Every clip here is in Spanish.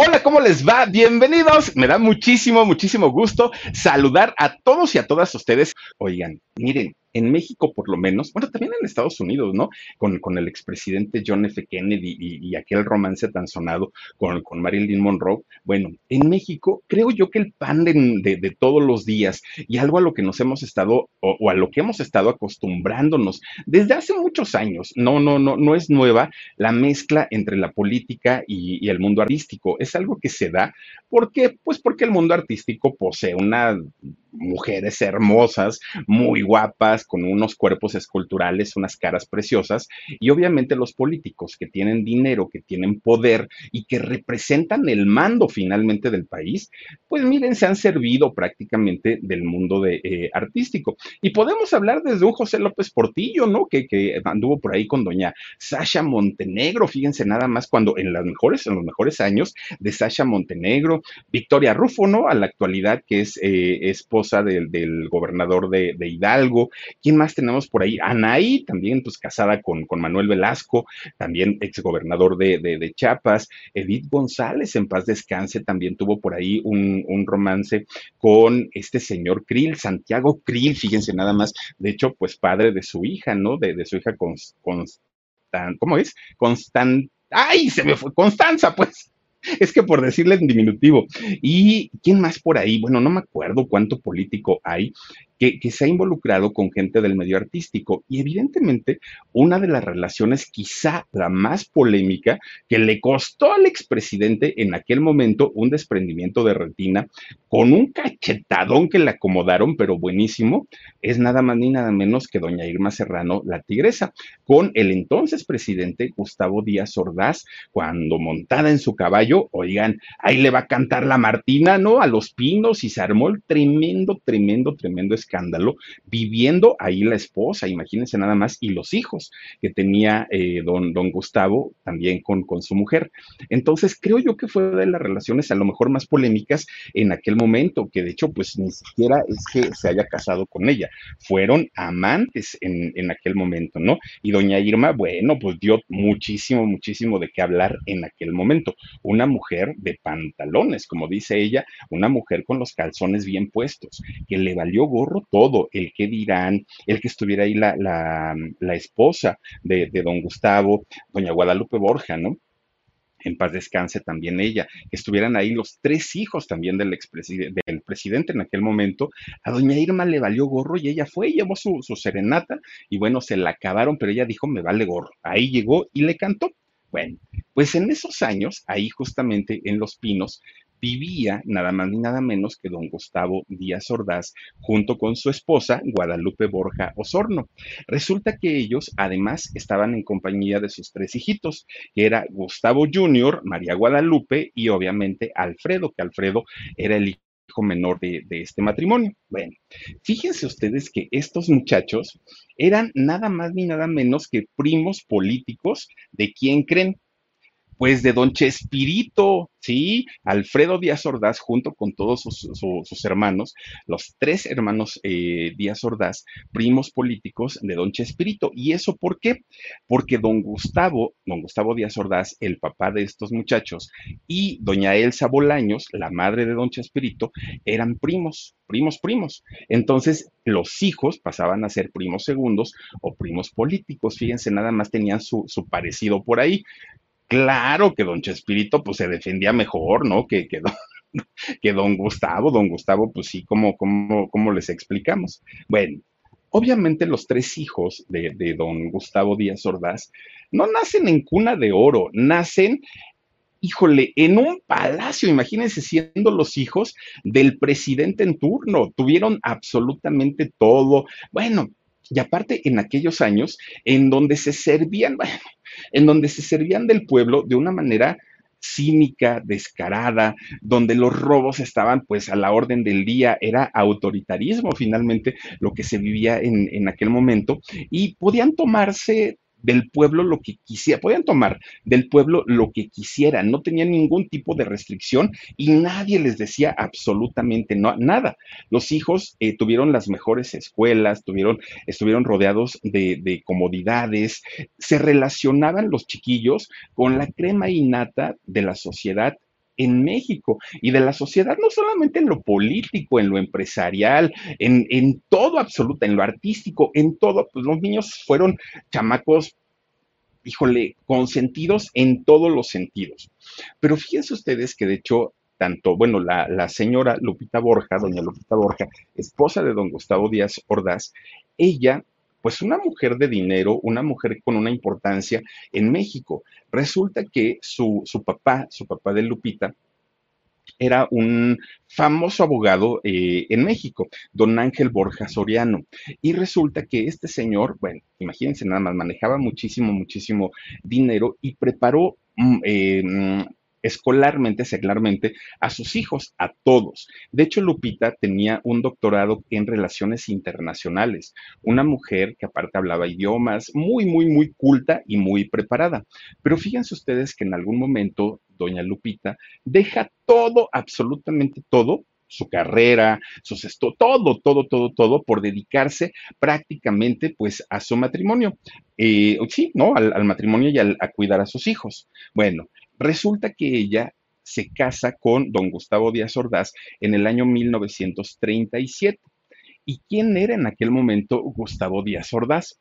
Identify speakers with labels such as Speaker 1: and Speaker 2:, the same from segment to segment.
Speaker 1: Hola, ¿cómo les va? Bienvenidos. Me da muchísimo, muchísimo gusto saludar a todos y a todas ustedes. Oigan, miren, en México por lo menos, bueno, también en Estados Unidos, ¿no? Con, con el expresidente John F. Kennedy y, aquel romance tan sonado con, con, Marilyn Monroe. Bueno, en México creo yo que el pan de, de, todos los días y algo a lo que nos hemos estado o, o, a lo que hemos estado acostumbrándonos desde hace muchos años, no, no, no, no es nueva la mezcla entre la política y, y el mundo artístico. Es algo que se da porque, pues porque el mundo artístico posee una mujeres hermosas, muy guapas, con unos cuerpos esculturales, unas caras preciosas, y obviamente los políticos que tienen dinero, que tienen poder y que representan el mando finalmente del país, pues miren, se han servido prácticamente del mundo de, eh, artístico. Y podemos hablar desde un José López Portillo, ¿no? Que, que anduvo por ahí con doña Sasha Montenegro, fíjense nada más cuando en las mejores, en los mejores años de Sasha Montenegro, Victoria Rufo, ¿no? A la actualidad que es eh, del, gobernador de, Hidalgo. ¿Quién más tenemos por ahí? Anaí, también pues casada con, con Manuel Velasco, también exgobernador de, de, de Chiapas. Edith González, en paz descanse, también tuvo por ahí un, romance con este señor Krill, Santiago Krill, fíjense nada más, de hecho, pues padre de su hija, ¿no? De, de su hija Constan, ¿cómo es? Constan, ¡ay! Se me fue, Constanza, pues. Es que por decirle en diminutivo. ¿Y quién más por ahí? Bueno, no me acuerdo cuánto político hay que, se ha involucrado con gente del medio artístico. Y evidentemente, una de las relaciones quizá la más polémica que le costó al expresidente en aquel momento un desprendimiento de retina con un cachetadón que le acomodaron, pero buenísimo, es nada más ni nada menos que doña Irma Serrano, la tigresa, con el entonces presidente Gustavo Díaz Ordaz, cuando montada en su caballo, oigan, ahí le va a cantar la Martina, ¿no? A los pinos y se armó el tremendo, tremendo, tremendo viviendo ahí la esposa, imagínense nada más, y los hijos que tenía eh, don, don Gustavo también con, con su mujer. Entonces, creo yo que fue de las relaciones a lo mejor más polémicas en aquel momento, que de hecho, pues ni siquiera es que se haya casado con ella, fueron amantes en, en aquel momento, ¿no? Y doña Irma, bueno, pues dio muchísimo, muchísimo de qué hablar en aquel momento. Una mujer de pantalones, como dice ella, una mujer con los calzones bien puestos, que le valió gorro todo, el que dirán, el que estuviera ahí la, la, esposa de, de don Gustavo, doña Guadalupe Borja, ¿no? en paz descanse también ella, que estuvieran ahí los tres hijos también del, del presidente en aquel momento, a doña Irma le valió gorro y ella fue, llevó su, su, serenata y bueno, se la acabaron, pero ella dijo, me vale gorro. Ahí llegó y le cantó. Bueno, pues en esos años, ahí justamente en Los Pinos, vivía nada más ni nada menos que don Gustavo Díaz Ordaz junto con su esposa Guadalupe Borja Osorno. Resulta que ellos además estaban en compañía de sus tres hijitos, que era Gustavo Jr., María Guadalupe y obviamente Alfredo, que Alfredo era el hijo menor de, de, este matrimonio. Bueno, fíjense ustedes que estos muchachos eran nada más ni nada menos que primos políticos de quién creen, pues de don Chespirito, ¿sí? Alfredo Díaz Ordaz, junto con todos sus, hermanos, los tres hermanos eh, Díaz Ordaz, primos políticos de don Chespirito. ¿Y eso por qué? Porque don Gustavo, don Gustavo Díaz Ordaz, el papá de estos muchachos, y doña Elsa Bolaños, la madre de don Chespirito, eran primos, primos, primos. Entonces, los hijos pasaban a ser primos segundos o primos políticos. Fíjense, nada más tenían su parecido por ahí. Claro que don Chespirito pues se defendía mejor, ¿no? Que, que, don, que don Gustavo, don Gustavo pues sí, ¿cómo, les explicamos? Bueno, obviamente los tres hijos de, de don Gustavo Díaz Ordaz no nacen en cuna de oro, nacen híjole, en un palacio, imagínense siendo los hijos del presidente en turno, tuvieron absolutamente todo. Bueno, y aparte en aquellos años en donde se servían, bueno, en donde se servían del pueblo de una manera cínica, descarada, donde los robos estaban pues a la orden del día, era autoritarismo finalmente lo que se vivía en, en aquel momento y podían tomarse del pueblo lo que quisiera, podían tomar del pueblo lo que quisieran, no tenían ningún tipo de restricción y nadie les decía absolutamente no, nada. Los hijos eh, tuvieron las mejores escuelas, tuvieron, estuvieron rodeados de, de, comodidades, se relacionaban los chiquillos con la crema innata de la sociedad en México y de la sociedad, no solamente en lo político, en lo empresarial, en, en todo absoluto, en lo artístico, en todo, pues los niños fueron chamacos híjole, consentidos en todos los sentidos. Pero fíjense ustedes que de hecho, tanto, bueno, la, la, señora Lupita Borja, doña Lupita Borja, esposa de don Gustavo Díaz Ordaz, ella pues una mujer de dinero, una mujer con una importancia en México. Resulta que su, su papá, su papá de Lupita, era un famoso abogado eh, en México, don Ángel Borja Soriano. Y resulta que este señor, bueno, imagínense nada más, manejaba muchísimo, muchísimo dinero y preparó mm, eh, escolarmente, seglarmente, a sus hijos, a todos. De hecho, Lupita tenía un doctorado en relaciones internacionales, una mujer que aparte hablaba idiomas, muy, muy, muy culta y muy preparada. Pero fíjense ustedes que en algún momento, doña Lupita deja todo, absolutamente todo, su carrera, sus esto, todo, todo, todo, todo, por dedicarse prácticamente pues a su matrimonio. Eh, sí, ¿no? Al, matrimonio y a cuidar a sus hijos. Bueno, Resulta que ella se casa con don Gustavo Díaz Ordaz en el año 1937. ¿Y quién era en aquel momento Gustavo Díaz Ordaz?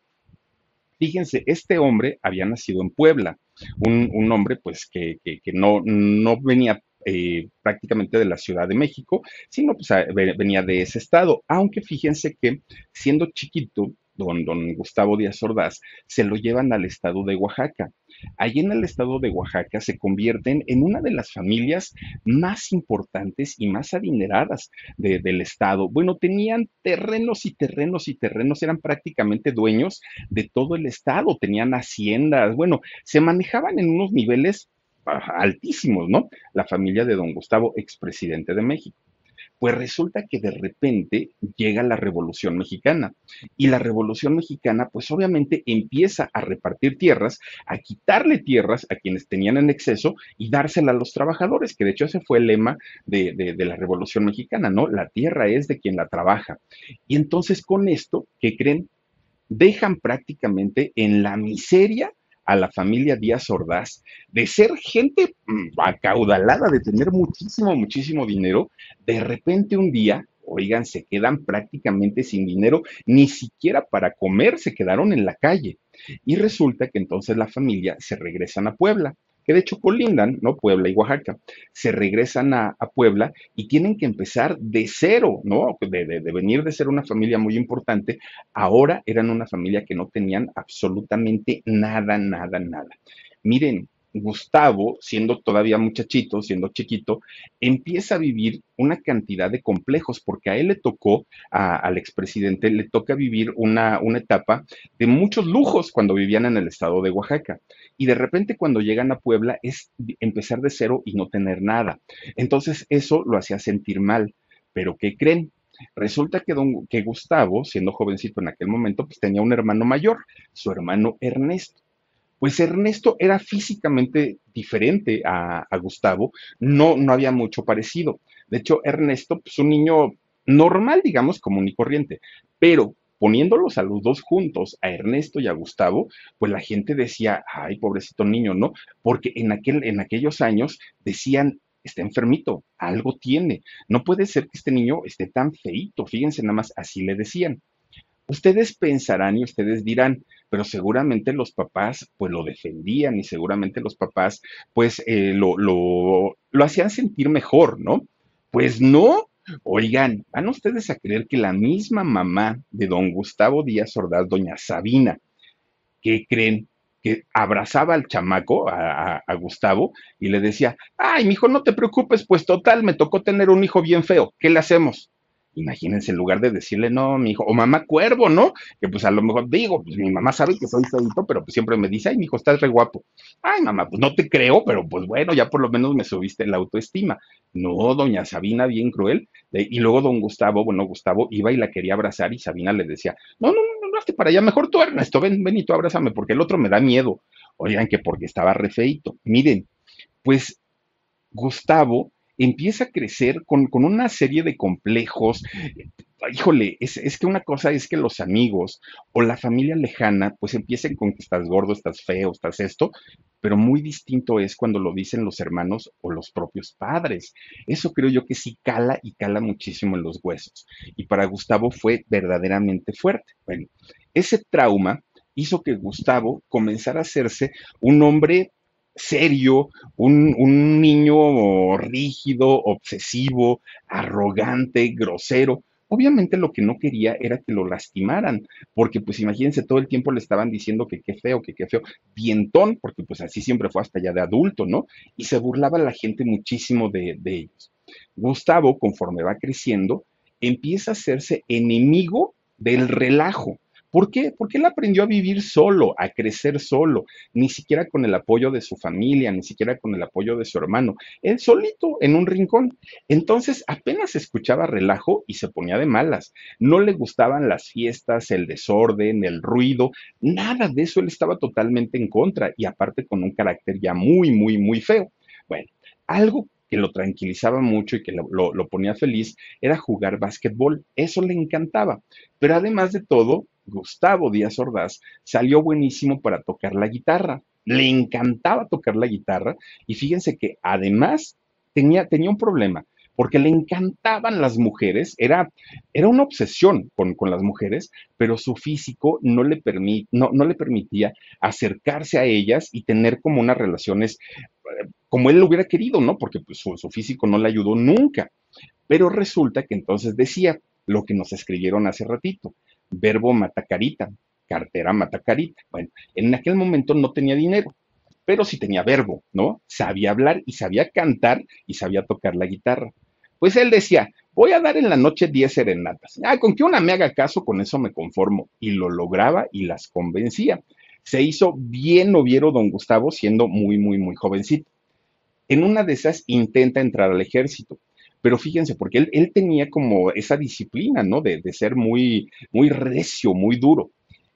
Speaker 1: Fíjense, este hombre había nacido en Puebla, un, hombre pues que, no, no, venía eh, prácticamente de la Ciudad de México, sino pues venía de ese estado, aunque fíjense que siendo chiquito, don, don Gustavo Díaz Ordaz, se lo llevan al estado de Oaxaca. Allí en el estado de Oaxaca se convierten en una de las familias más importantes y más adineradas del estado. Bueno, tenían terrenos y terrenos y terrenos, eran prácticamente dueños de todo el estado, tenían haciendas, bueno, se manejaban en unos niveles ah, altísimos, ¿no? La familia de don Gustavo, expresidente de México. Pues resulta que de repente llega la Revolución Mexicana y la Revolución Mexicana pues obviamente empieza a repartir tierras, a quitarle tierras a quienes tenían en exceso y dársela a los trabajadores, que de hecho ese fue el lema de, de la Revolución Mexicana, ¿no? La tierra es de quien la trabaja. Y entonces con esto, ¿qué creen? Dejan prácticamente en la miseria a la familia Díaz Ordaz de ser gente mm, acaudalada, de tener muchísimo, muchísimo dinero, de repente un día, oigan, se quedan prácticamente sin dinero, ni siquiera para comer, se quedaron en la calle. Y resulta que entonces la familia se regresan a Puebla que de hecho colindan, ¿no? Puebla y Oaxaca, se regresan a, Puebla y tienen que empezar de cero, ¿no? De, de, venir de ser una familia muy importante, ahora eran una familia que no tenían absolutamente nada, nada, nada. Miren, Gustavo, siendo todavía muchachito, siendo chiquito, empieza a vivir una cantidad de complejos, porque a él le tocó, al expresidente, le toca vivir una, una etapa de muchos lujos cuando vivían en el estado de Oaxaca. Y de repente cuando llegan a Puebla es empezar de cero y no tener nada. Entonces eso lo hacía sentir mal. Pero ¿qué creen? Resulta que, don, que Gustavo, siendo jovencito en aquel momento, pues tenía un hermano mayor, su hermano Ernesto. Pues Ernesto era físicamente diferente a, Gustavo, no, no había mucho parecido. De hecho, Ernesto, pues un niño normal, digamos, común y corriente, pero poniéndolos a los dos juntos, a Ernesto y a Gustavo, pues la gente decía, ay, pobrecito niño, ¿no? Porque en, aquel, en aquellos años decían, está enfermito, algo tiene, no puede ser que este niño esté tan feito, fíjense nada más, así le decían. Ustedes pensarán y ustedes dirán, pero seguramente los papás pues lo defendían y seguramente los papás pues eh, lo, lo, lo hacían sentir mejor, ¿no? Pues no, Oigan, ¿van ustedes a creer que la misma mamá de don Gustavo Díaz Ordaz, doña Sabina, que creen que abrazaba al chamaco, a, Gustavo, y le decía, ay, mijo, no te preocupes, pues total, me tocó tener un hijo bien feo, ¿qué le hacemos? Imagínense, en lugar de decirle, no, mi hijo, o mamá cuervo, ¿no? Que pues a lo mejor digo, pues mi mamá sabe que soy feito, pero pues siempre me dice, ay, mi hijo, estás re guapo. Ay, mamá, pues no te creo, pero pues bueno, ya por lo menos me subiste la autoestima. No, doña Sabina, bien cruel. y luego don Gustavo, bueno, Gustavo iba y la quería abrazar y Sabina le decía, no, no, no, no, hazte para allá, mejor tú, Ernesto, ven, ven y tú abrázame, porque el otro me da miedo. Oigan, que porque estaba re feito. Miren, pues Gustavo empieza a crecer con, una serie de complejos, híjole, es, es, que una cosa es que los amigos o la familia lejana, pues empiecen con que estás gordo, estás feo, estás esto, pero muy distinto es cuando lo dicen los hermanos o los propios padres. Eso creo yo que sí cala y cala muchísimo en los huesos. Y para Gustavo fue verdaderamente fuerte. Bueno, ese trauma hizo que Gustavo comenzara a hacerse un hombre serio, un, un niño rígido, obsesivo, arrogante, grosero, Obviamente lo que no quería era que lo lastimaran, porque pues imagínense, todo el tiempo le estaban diciendo que qué feo, que qué feo, dientón, porque pues así siempre fue hasta ya de adulto, ¿no? Y se burlaba la gente muchísimo de, de ellos. Gustavo, conforme va creciendo, empieza a hacerse enemigo del relajo. ¿Por qué? Porque él aprendió a vivir solo, a crecer solo, ni siquiera con el apoyo de su familia, ni siquiera con el apoyo de su hermano, él solito en un rincón. Entonces apenas escuchaba relajo y se ponía de malas. No le gustaban las fiestas, el desorden, el ruido, nada de eso él estaba totalmente en contra y aparte con un carácter ya muy, muy, muy feo. Bueno, algo que lo tranquilizaba mucho y que lo, lo, lo, ponía feliz era jugar básquetbol. Eso le encantaba. Pero además de todo, Gustavo Díaz Ordaz salió buenísimo para tocar la guitarra. Le encantaba tocar la guitarra y fíjense que además tenía, tenía un problema porque le encantaban las mujeres, era, era una obsesión con, con, las mujeres, pero su físico no le, no, no le permitía acercarse a ellas y tener como unas relaciones eh, como él lo hubiera querido, ¿no? Porque pues, su, su físico no le ayudó nunca. Pero resulta que entonces decía lo que nos escribieron hace ratito, verbo matacarita, cartera matacarita. Bueno, en aquel momento no tenía dinero, pero sí tenía verbo, ¿no? Sabía hablar y sabía cantar y sabía tocar la guitarra. Pues él decía, voy a dar en la noche 10 serenatas. Ah, con que una me haga caso, con eso me conformo. Y lo lograba y las convencía. Se hizo bien noviero don Gustavo siendo muy, muy, muy jovencito. En una de esas intenta entrar al ejército pero fíjense, porque él, él tenía como esa disciplina, ¿no? De, de, ser muy, muy recio, muy duro.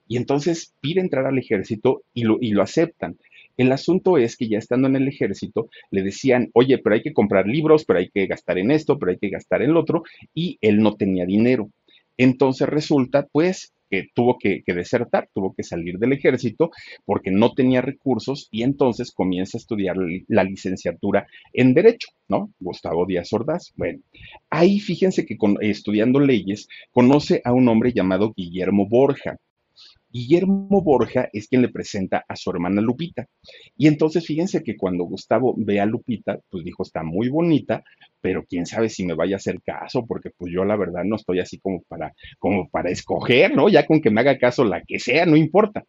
Speaker 1: Y entonces pide entrar al ejército y lo, y lo aceptan. El asunto es que ya estando en el ejército le decían, oye, pero hay que comprar libros, pero hay que gastar en esto, pero hay que gastar en lo otro, y él no tenía dinero. Entonces resulta, pues, que tuvo que, que, desertar, tuvo que salir del ejército porque no tenía recursos y entonces comienza a estudiar la licenciatura en Derecho, ¿no? Gustavo Díaz Ordaz. Bueno, ahí fíjense que con, estudiando leyes conoce a un hombre llamado Guillermo Borja. Guillermo Borja es quien le presenta a su hermana Lupita. Y entonces fíjense que cuando Gustavo ve a Lupita, pues dijo, está muy bonita, pero quién sabe si me vaya a hacer caso, porque pues yo la verdad no estoy así como para, como para escoger, ¿no? Ya con que me haga caso la que sea, no importa.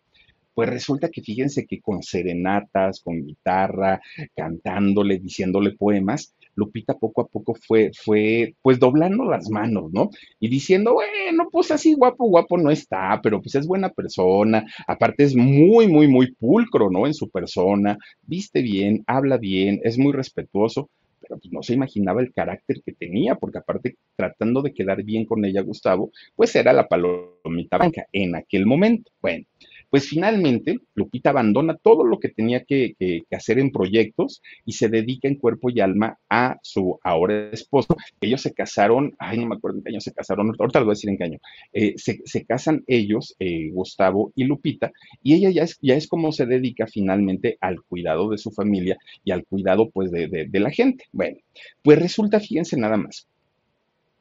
Speaker 1: Pues resulta que fíjense que con serenatas, con guitarra, cantándole, diciéndole poemas, Lupita poco a poco fue, fue, pues doblando las manos, ¿no? Y diciendo, bueno, pues así guapo, guapo no está, pero pues es buena persona, aparte es muy, muy, muy pulcro, ¿no? En su persona, viste bien, habla bien, es muy respetuoso, pero pues no se imaginaba el carácter que tenía, porque aparte tratando de quedar bien con ella, Gustavo, pues era la palomita blanca en aquel momento. Bueno, pues finalmente Lupita abandona todo lo que tenía que, que, que, hacer en proyectos y se dedica en cuerpo y alma a su ahora esposo. Ellos se casaron, ay, no me acuerdo en qué año se casaron, ahorita les voy a decir en qué año. Eh, se, se, casan ellos, eh, Gustavo y Lupita, y ella ya es, ya es como se dedica finalmente al cuidado de su familia y al cuidado pues de, de, de la gente. Bueno, pues resulta, fíjense nada más,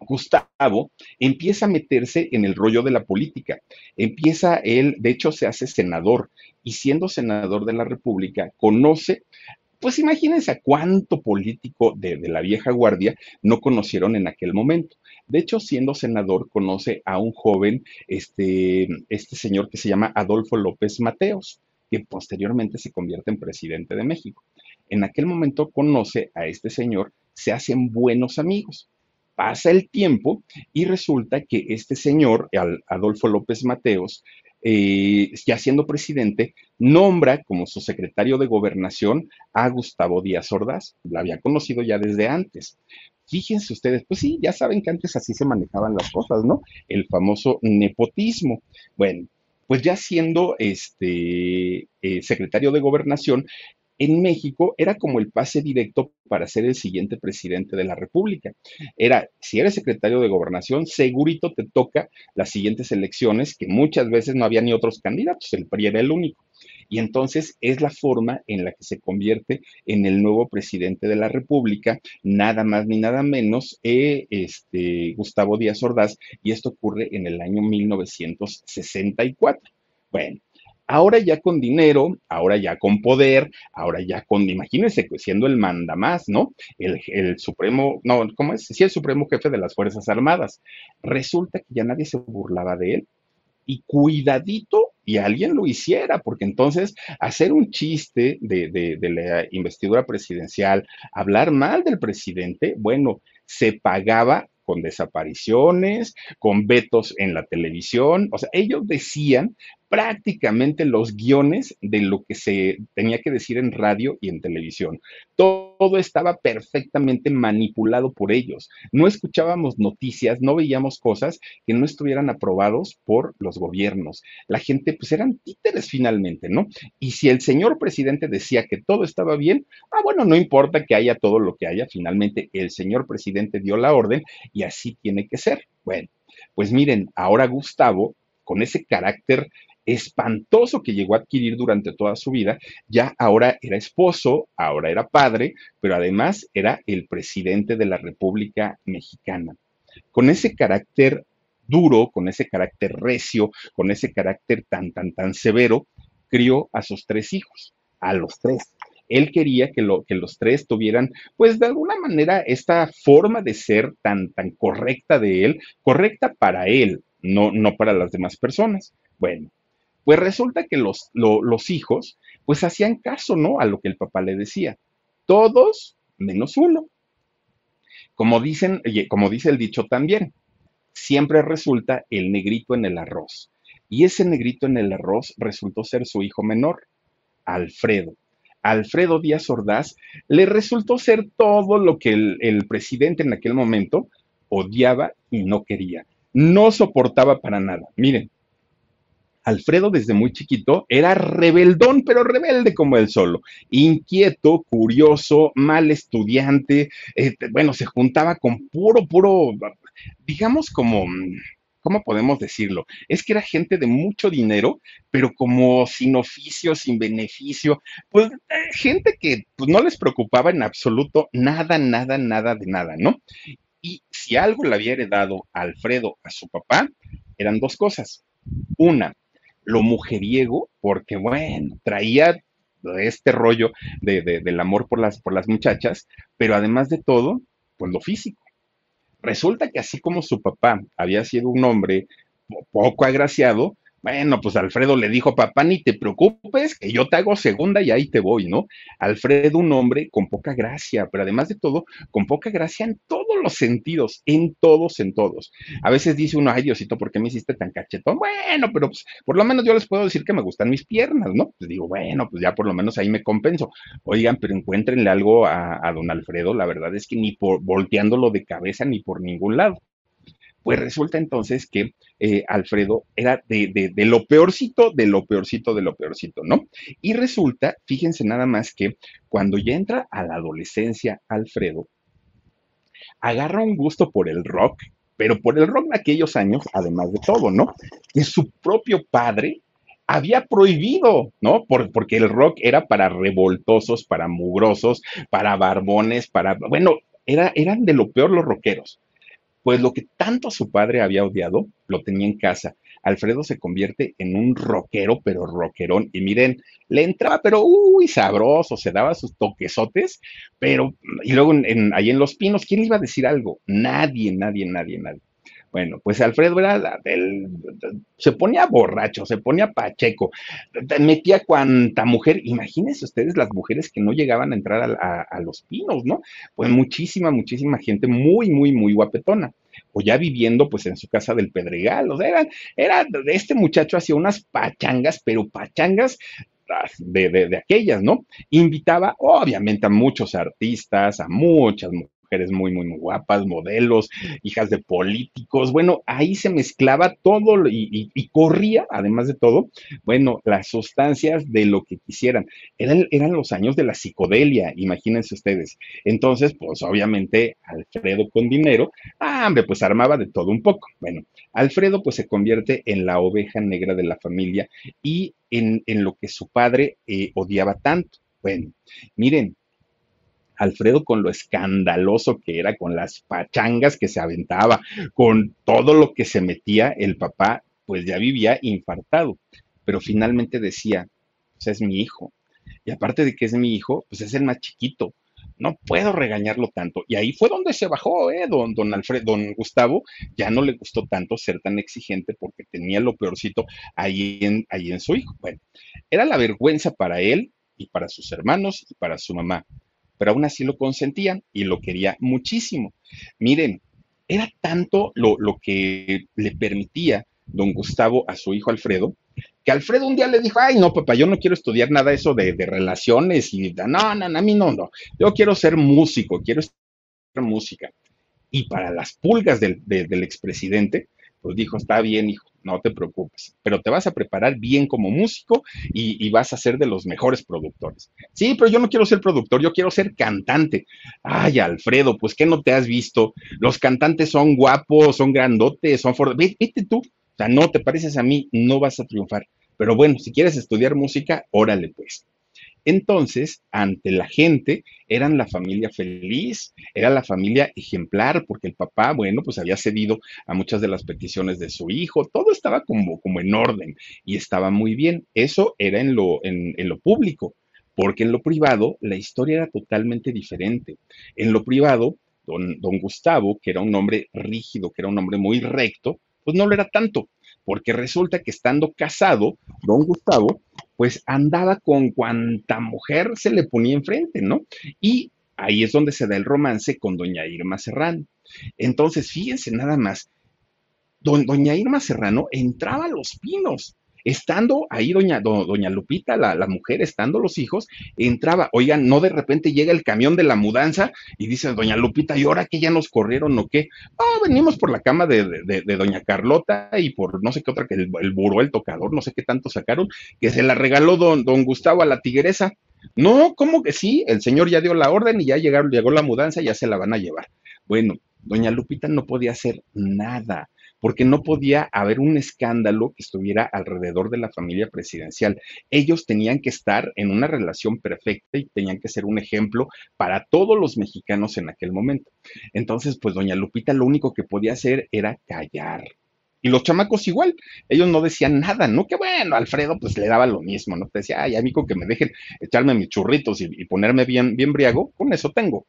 Speaker 1: Gustavo empieza a meterse en el rollo de la política. Empieza él, de hecho, se hace senador y siendo senador de la República, conoce, pues imagínense a cuánto político de, la vieja guardia no conocieron en aquel momento. De hecho, siendo senador, conoce a un joven, este, este señor que se llama Adolfo López Mateos, que posteriormente se convierte en presidente de México. En aquel momento conoce a este señor, se hacen buenos amigos pasa el tiempo y resulta que este señor, Adolfo López Mateos, eh, ya siendo presidente, nombra como su secretario de gobernación a Gustavo Díaz Ordaz. La había conocido ya desde antes. Fíjense ustedes, pues sí, ya saben que antes así se manejaban las cosas, ¿no? El famoso nepotismo. Bueno, pues ya siendo este eh, secretario de gobernación, en México era como el pase directo para ser el siguiente presidente de la República. Era, si eres secretario de gobernación, segurito te toca las siguientes elecciones, que muchas veces no había ni otros candidatos, el PRI era el único. Y entonces es la forma en la que se convierte en el nuevo presidente de la República, nada más ni nada menos, eh, este, Gustavo Díaz Ordaz, y esto ocurre en el año 1964. Bueno, ahora ya con dinero, ahora ya con poder, ahora ya con, imagínense, siendo el mandamás, ¿no? El, supremo, no, ¿cómo es? Sí, el supremo jefe de las Fuerzas Armadas. Resulta que ya nadie se burlaba de él. Y cuidadito y alguien lo hiciera, porque entonces hacer un chiste de, de la investidura presidencial, hablar mal del presidente, bueno, se pagaba con desapariciones, con vetos en la televisión. O sea, ellos decían prácticamente los guiones de lo que se tenía que decir en radio y en televisión. Todo estaba perfectamente manipulado por ellos. No escuchábamos noticias, no veíamos cosas que no estuvieran aprobados por los gobiernos. La gente, pues eran títeres finalmente, ¿no? Y si el señor presidente decía que todo estaba bien, ah, bueno, no importa que haya todo lo que haya, finalmente el señor presidente dio la orden y así tiene que ser. Bueno, pues miren, ahora Gustavo, con ese carácter espantoso que llegó a adquirir durante toda su vida, ya ahora era esposo, ahora era padre, pero además era el presidente de la República Mexicana. Con ese carácter duro, con ese carácter recio, con ese carácter tan, tan, tan severo, crió a sus tres hijos, a los tres. Él quería que, lo, que los tres tuvieran, pues de alguna manera, esta forma de ser tan, tan correcta de él, correcta para él, no, no para las demás personas. Bueno, pues resulta que los, los hijos, pues hacían caso, ¿no? A lo que el papá le decía. Todos menos uno. Como dicen, como dice el dicho también, siempre resulta el negrito en el arroz. Y ese negrito en el arroz resultó ser su hijo menor, Alfredo. Alfredo Díaz Ordaz le resultó ser todo lo que el, el presidente en aquel momento odiaba y no quería. No soportaba para nada. Miren, Alfredo desde muy chiquito era rebeldón, pero rebelde como él solo, inquieto, curioso, mal estudiante, eh, bueno, se juntaba con puro, puro, digamos como, ¿cómo podemos decirlo? Es que era gente de mucho dinero, pero como sin oficio, sin beneficio, pues eh, gente que pues, no les preocupaba en absoluto nada, nada, nada de nada, ¿no? Y si algo le había heredado Alfredo a su papá, eran dos cosas. Una, lo mujeriego, porque bueno, traía este rollo de, del amor por las, por las muchachas, pero además de todo, pues lo físico. Resulta que así como su papá había sido un hombre poco agraciado, bueno, pues Alfredo le dijo, papá, ni te preocupes, que yo te hago segunda y ahí te voy, ¿no? Alfredo, un hombre con poca gracia, pero además de todo, con poca gracia en todos los sentidos, en todos, en todos. A veces dice uno, ay Diosito, ¿por qué me hiciste tan cachetón? Bueno, pero pues, por lo menos yo les puedo decir que me gustan mis piernas, ¿no? Pues digo, bueno, pues ya por lo menos ahí me compenso. Oigan, pero encuéntrenle algo a, a don Alfredo, la verdad es que ni por volteándolo de cabeza ni por ningún lado. Pues resulta entonces que eh, Alfredo era de, lo peorcito, de lo peorcito, de lo peorcito, ¿no? Y resulta, fíjense nada más que cuando ya entra a la adolescencia Alfredo, agarra un gusto por el rock, pero por el rock de aquellos años, además de todo, ¿no? Que su propio padre había prohibido, ¿no? Por, porque el rock era para revoltosos, para mugrosos, para barbones, para, bueno, era, eran de lo peor los rockeros pues lo que tanto su padre había odiado, lo tenía en casa. Alfredo se convierte en un rockero, pero rockerón. Y miren, le entraba, pero uy, sabroso, se daba sus toquesotes, pero, y luego ahí en Los Pinos, ¿quién iba a decir algo? Nadie, nadie, nadie, nadie. Bueno, pues Alfredo era del, se ponía borracho, se ponía pacheco, metía cuanta mujer, imagínense ustedes las mujeres que no llegaban a entrar a, los pinos, ¿no? Pues muchísima, muchísima gente muy, muy, muy guapetona o ya viviendo pues en su casa del Pedregal, o sea, era, era este muchacho hacía unas pachangas, pero pachangas de, de, de, aquellas, ¿no? Invitaba obviamente a muchos artistas, a muchas mujeres mujeres muy, muy, guapas, modelos, hijas de políticos. Bueno, ahí se mezclaba todo y, corría, además de todo, bueno, las sustancias de lo que quisieran. Eran, eran los años de la psicodelia, imagínense ustedes. Entonces, pues obviamente, Alfredo con dinero, ah, hombre, pues armaba de todo un poco. Bueno, Alfredo pues se convierte en la oveja negra de la familia y en, lo que su padre eh, odiaba tanto. Bueno, miren, Alfredo con lo escandaloso que era, con las pachangas que se aventaba, con todo lo que se metía, el papá pues ya vivía infartado, pero finalmente decía, pues es mi hijo. Y aparte de que es mi hijo, pues es el más chiquito no puedo regañarlo tanto. Y ahí fue donde se bajó, ¿eh? Don, don Alfredo, don Gustavo, ya no le gustó tanto ser tan exigente porque tenía lo peorcito ahí en, ahí en su hijo. Bueno, era la vergüenza para él y para sus hermanos y para su mamá, pero aún así lo consentían y lo quería muchísimo. Miren, era tanto lo, lo que le permitía don Gustavo a su hijo Alfredo, que Alfredo un día le dijo, ay, no, papá, yo no quiero estudiar nada eso de, relaciones y no, no, no, a mí no, no, yo quiero ser músico, quiero estudiar música. Y para las pulgas del, del expresidente, pues dijo, está bien, hijo, no te preocupes, pero te vas a preparar bien como músico y, vas a ser de los mejores productores. Sí, pero yo no quiero ser productor, yo quiero ser cantante. Ay, Alfredo, pues ¿qué no te has visto? Los cantantes son guapos, son grandotes, son... Vete tú, o sea, no te pareces a mí, no vas a triunfar. Pero bueno, si quieres estudiar música, órale pues. Entonces, ante la gente, eran la familia feliz, era la familia ejemplar, porque el papá, bueno, pues había cedido a muchas de las peticiones de su hijo, todo estaba como, como en orden y estaba muy bien. Eso era en lo, en, lo público, porque en lo privado la historia era totalmente diferente. En lo privado, don, don Gustavo, que era un hombre rígido, que era un hombre muy recto, pues no lo era tanto, porque resulta que estando casado, don Gustavo, pues andaba con cuanta mujer se le ponía enfrente, ¿no? Y ahí es donde se da el romance con doña Irma Serrano. Entonces, fíjense nada más, doña Irma Serrano entraba a los pinos Estando ahí doña, doña Lupita, la, la, mujer, estando los hijos, entraba, oigan, no de repente llega el camión de la mudanza y dice doña Lupita, ¿y ahora que ya nos corrieron o qué? Ah, venimos por la cama de, de, doña Carlota y por no sé qué otra, que el, el buró, el tocador, no sé qué tanto sacaron, que se la regaló don, don Gustavo a la tigresa. No, ¿cómo que sí? El señor ya dio la orden y ya llegaron, llegó la mudanza, ya se la van a llevar. Bueno, doña Lupita no podía hacer nada porque no podía haber un escándalo que estuviera alrededor de la familia presidencial. Ellos tenían que estar en una relación perfecta y tenían que ser un ejemplo para todos los mexicanos en aquel momento. Entonces, pues doña Lupita lo único que podía hacer era callar. Y los chamacos igual, ellos no decían nada, ¿no? Que bueno, Alfredo pues le daba lo mismo, ¿no? Te decía, ay, amigo, que me dejen echarme mis churritos y, y ponerme bien, bien briago, con eso tengo.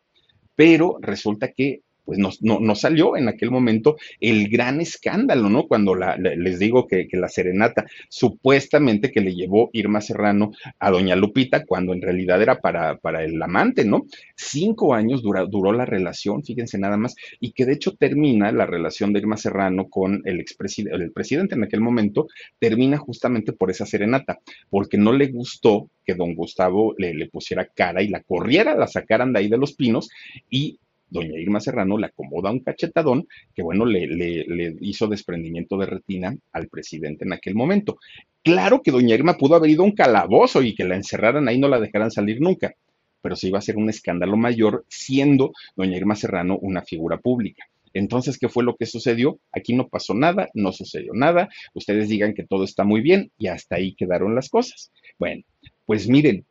Speaker 1: Pero resulta que pues no, no, salió en aquel momento el gran escándalo, ¿no? Cuando la, les digo que, la serenata supuestamente que le llevó Irma Serrano a doña Lupita, cuando en realidad era para, para el amante, ¿no? Cinco años duró la relación, fíjense nada más, y que de hecho termina la relación de Irma Serrano con el, expresidente, el presidente en aquel momento, termina justamente por esa serenata, porque no le gustó que don Gustavo le, le pusiera cara y la corriera, la sacaran de ahí de los pinos y doña Irma Serrano le acomoda un cachetadón que, bueno, le, le, hizo desprendimiento de retina al presidente en aquel momento. Claro que doña Irma pudo haber ido a un calabozo y que la encerraran ahí, no la dejaran salir nunca, pero se iba a hacer un escándalo mayor siendo doña Irma Serrano una figura pública. Entonces, ¿qué fue lo que sucedió? Aquí no pasó nada, no sucedió nada. Ustedes digan que todo está muy bien y hasta ahí quedaron las cosas. Bueno, pues miren,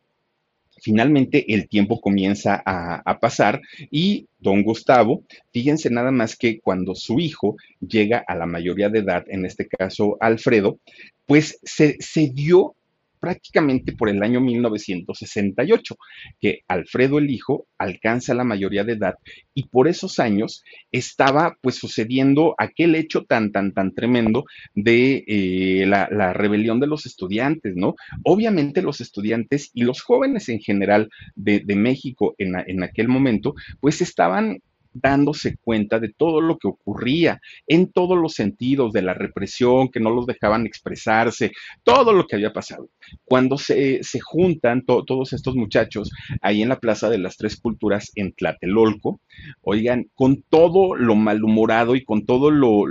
Speaker 1: finalmente el tiempo comienza a, pasar y don Gustavo, fíjense nada más que cuando su hijo llega a la mayoría de edad, en este caso Alfredo, pues se, se dio prácticamente por el año 1968, que Alfredo el hijo alcanza la mayoría de edad y por esos años estaba pues sucediendo aquel hecho tan, tan, tan tremendo de eh, la, rebelión de los estudiantes, ¿no? Obviamente los estudiantes y los jóvenes en general de, México en, en aquel momento pues estaban dándose cuenta de todo lo que ocurría en todos los sentidos, de la represión, que no los dejaban expresarse, todo lo que había pasado. Cuando se, juntan todos estos muchachos ahí en la Plaza de las Tres Culturas en Tlatelolco, oigan, con todo lo malhumorado y con todo lo,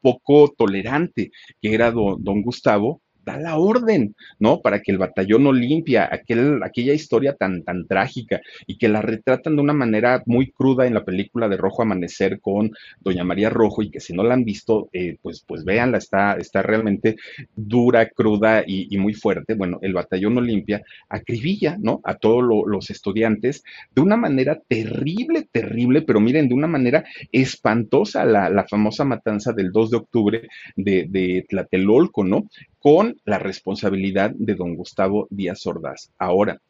Speaker 1: poco tolerante que era don Gustavo, da la orden, ¿no? Para que el batallón Olimpia, aquel, aquella historia tan, tan trágica y que la retratan de una manera muy cruda en la película de Rojo Amanecer con Doña María Rojo y que si no la han visto, eh, pues, pues véanla, está, está realmente dura, cruda y, muy fuerte. Bueno, el batallón Olimpia acribilla, ¿no? A todos los estudiantes de una manera terrible, terrible, pero miren, de una manera espantosa la, la famosa matanza del 2 de octubre de, de Tlatelolco, ¿no? Con la responsabilidad de don Gustavo Díaz Ordaz. Ahora,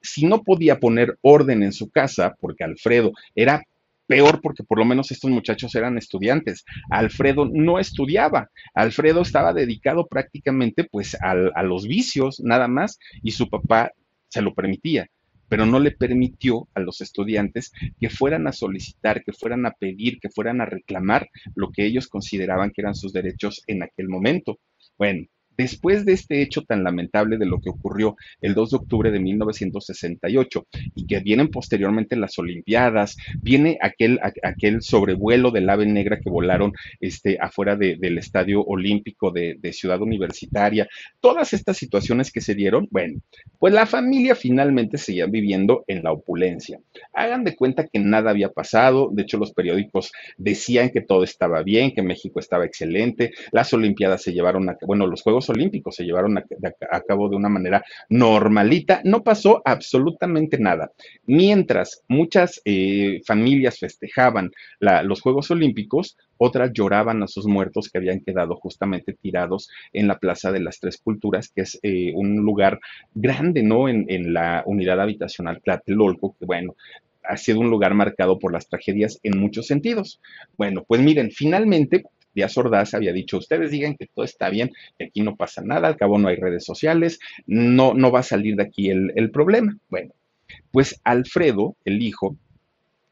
Speaker 1: si no podía poner orden en su casa, porque Alfredo era peor porque por lo menos estos muchachos eran estudiantes. Alfredo no estudiaba, Alfredo estaba dedicado prácticamente pues a los vicios nada más y su papá se lo permitía, pero no le permitió a los estudiantes que fueran a solicitar, que fueran a pedir, que fueran a reclamar lo que ellos consideraban que eran sus derechos en aquel momento. Bueno, después de este hecho tan lamentable de lo que ocurrió el 2 de octubre de 1968 y que vienen posteriormente las Olimpiadas, viene aquel, aquel sobrevuelo del ave negra que volaron este, afuera del Estadio Olímpico de, Ciudad Universitaria, todas estas situaciones que se dieron, bueno, pues la familia finalmente seguía viviendo en la opulencia. Hagan de cuenta que nada había pasado, de hecho los periódicos decían que todo estaba bien, que México estaba excelente, las Olimpiadas se llevaron a, bueno, los Juegos Olímpicos se llevaron a, cabo de una manera normalita, no pasó absolutamente nada. Mientras muchas eh, familias festejaban los Juegos Olímpicos, otras lloraban a sus muertos que habían quedado justamente tirados en la Plaza de las Tres Culturas, que es eh, un lugar grande, ¿no? En, en la unidad habitacional Tlatelolco, que bueno, ha sido un lugar marcado por las tragedias en muchos sentidos. Bueno, pues miren, finalmente Díaz Ordaz había dicho, ustedes digan que todo está bien, que aquí no pasa nada, al cabo no hay redes sociales, no, no va a salir de aquí el, el problema. Bueno, pues Alfredo, el hijo,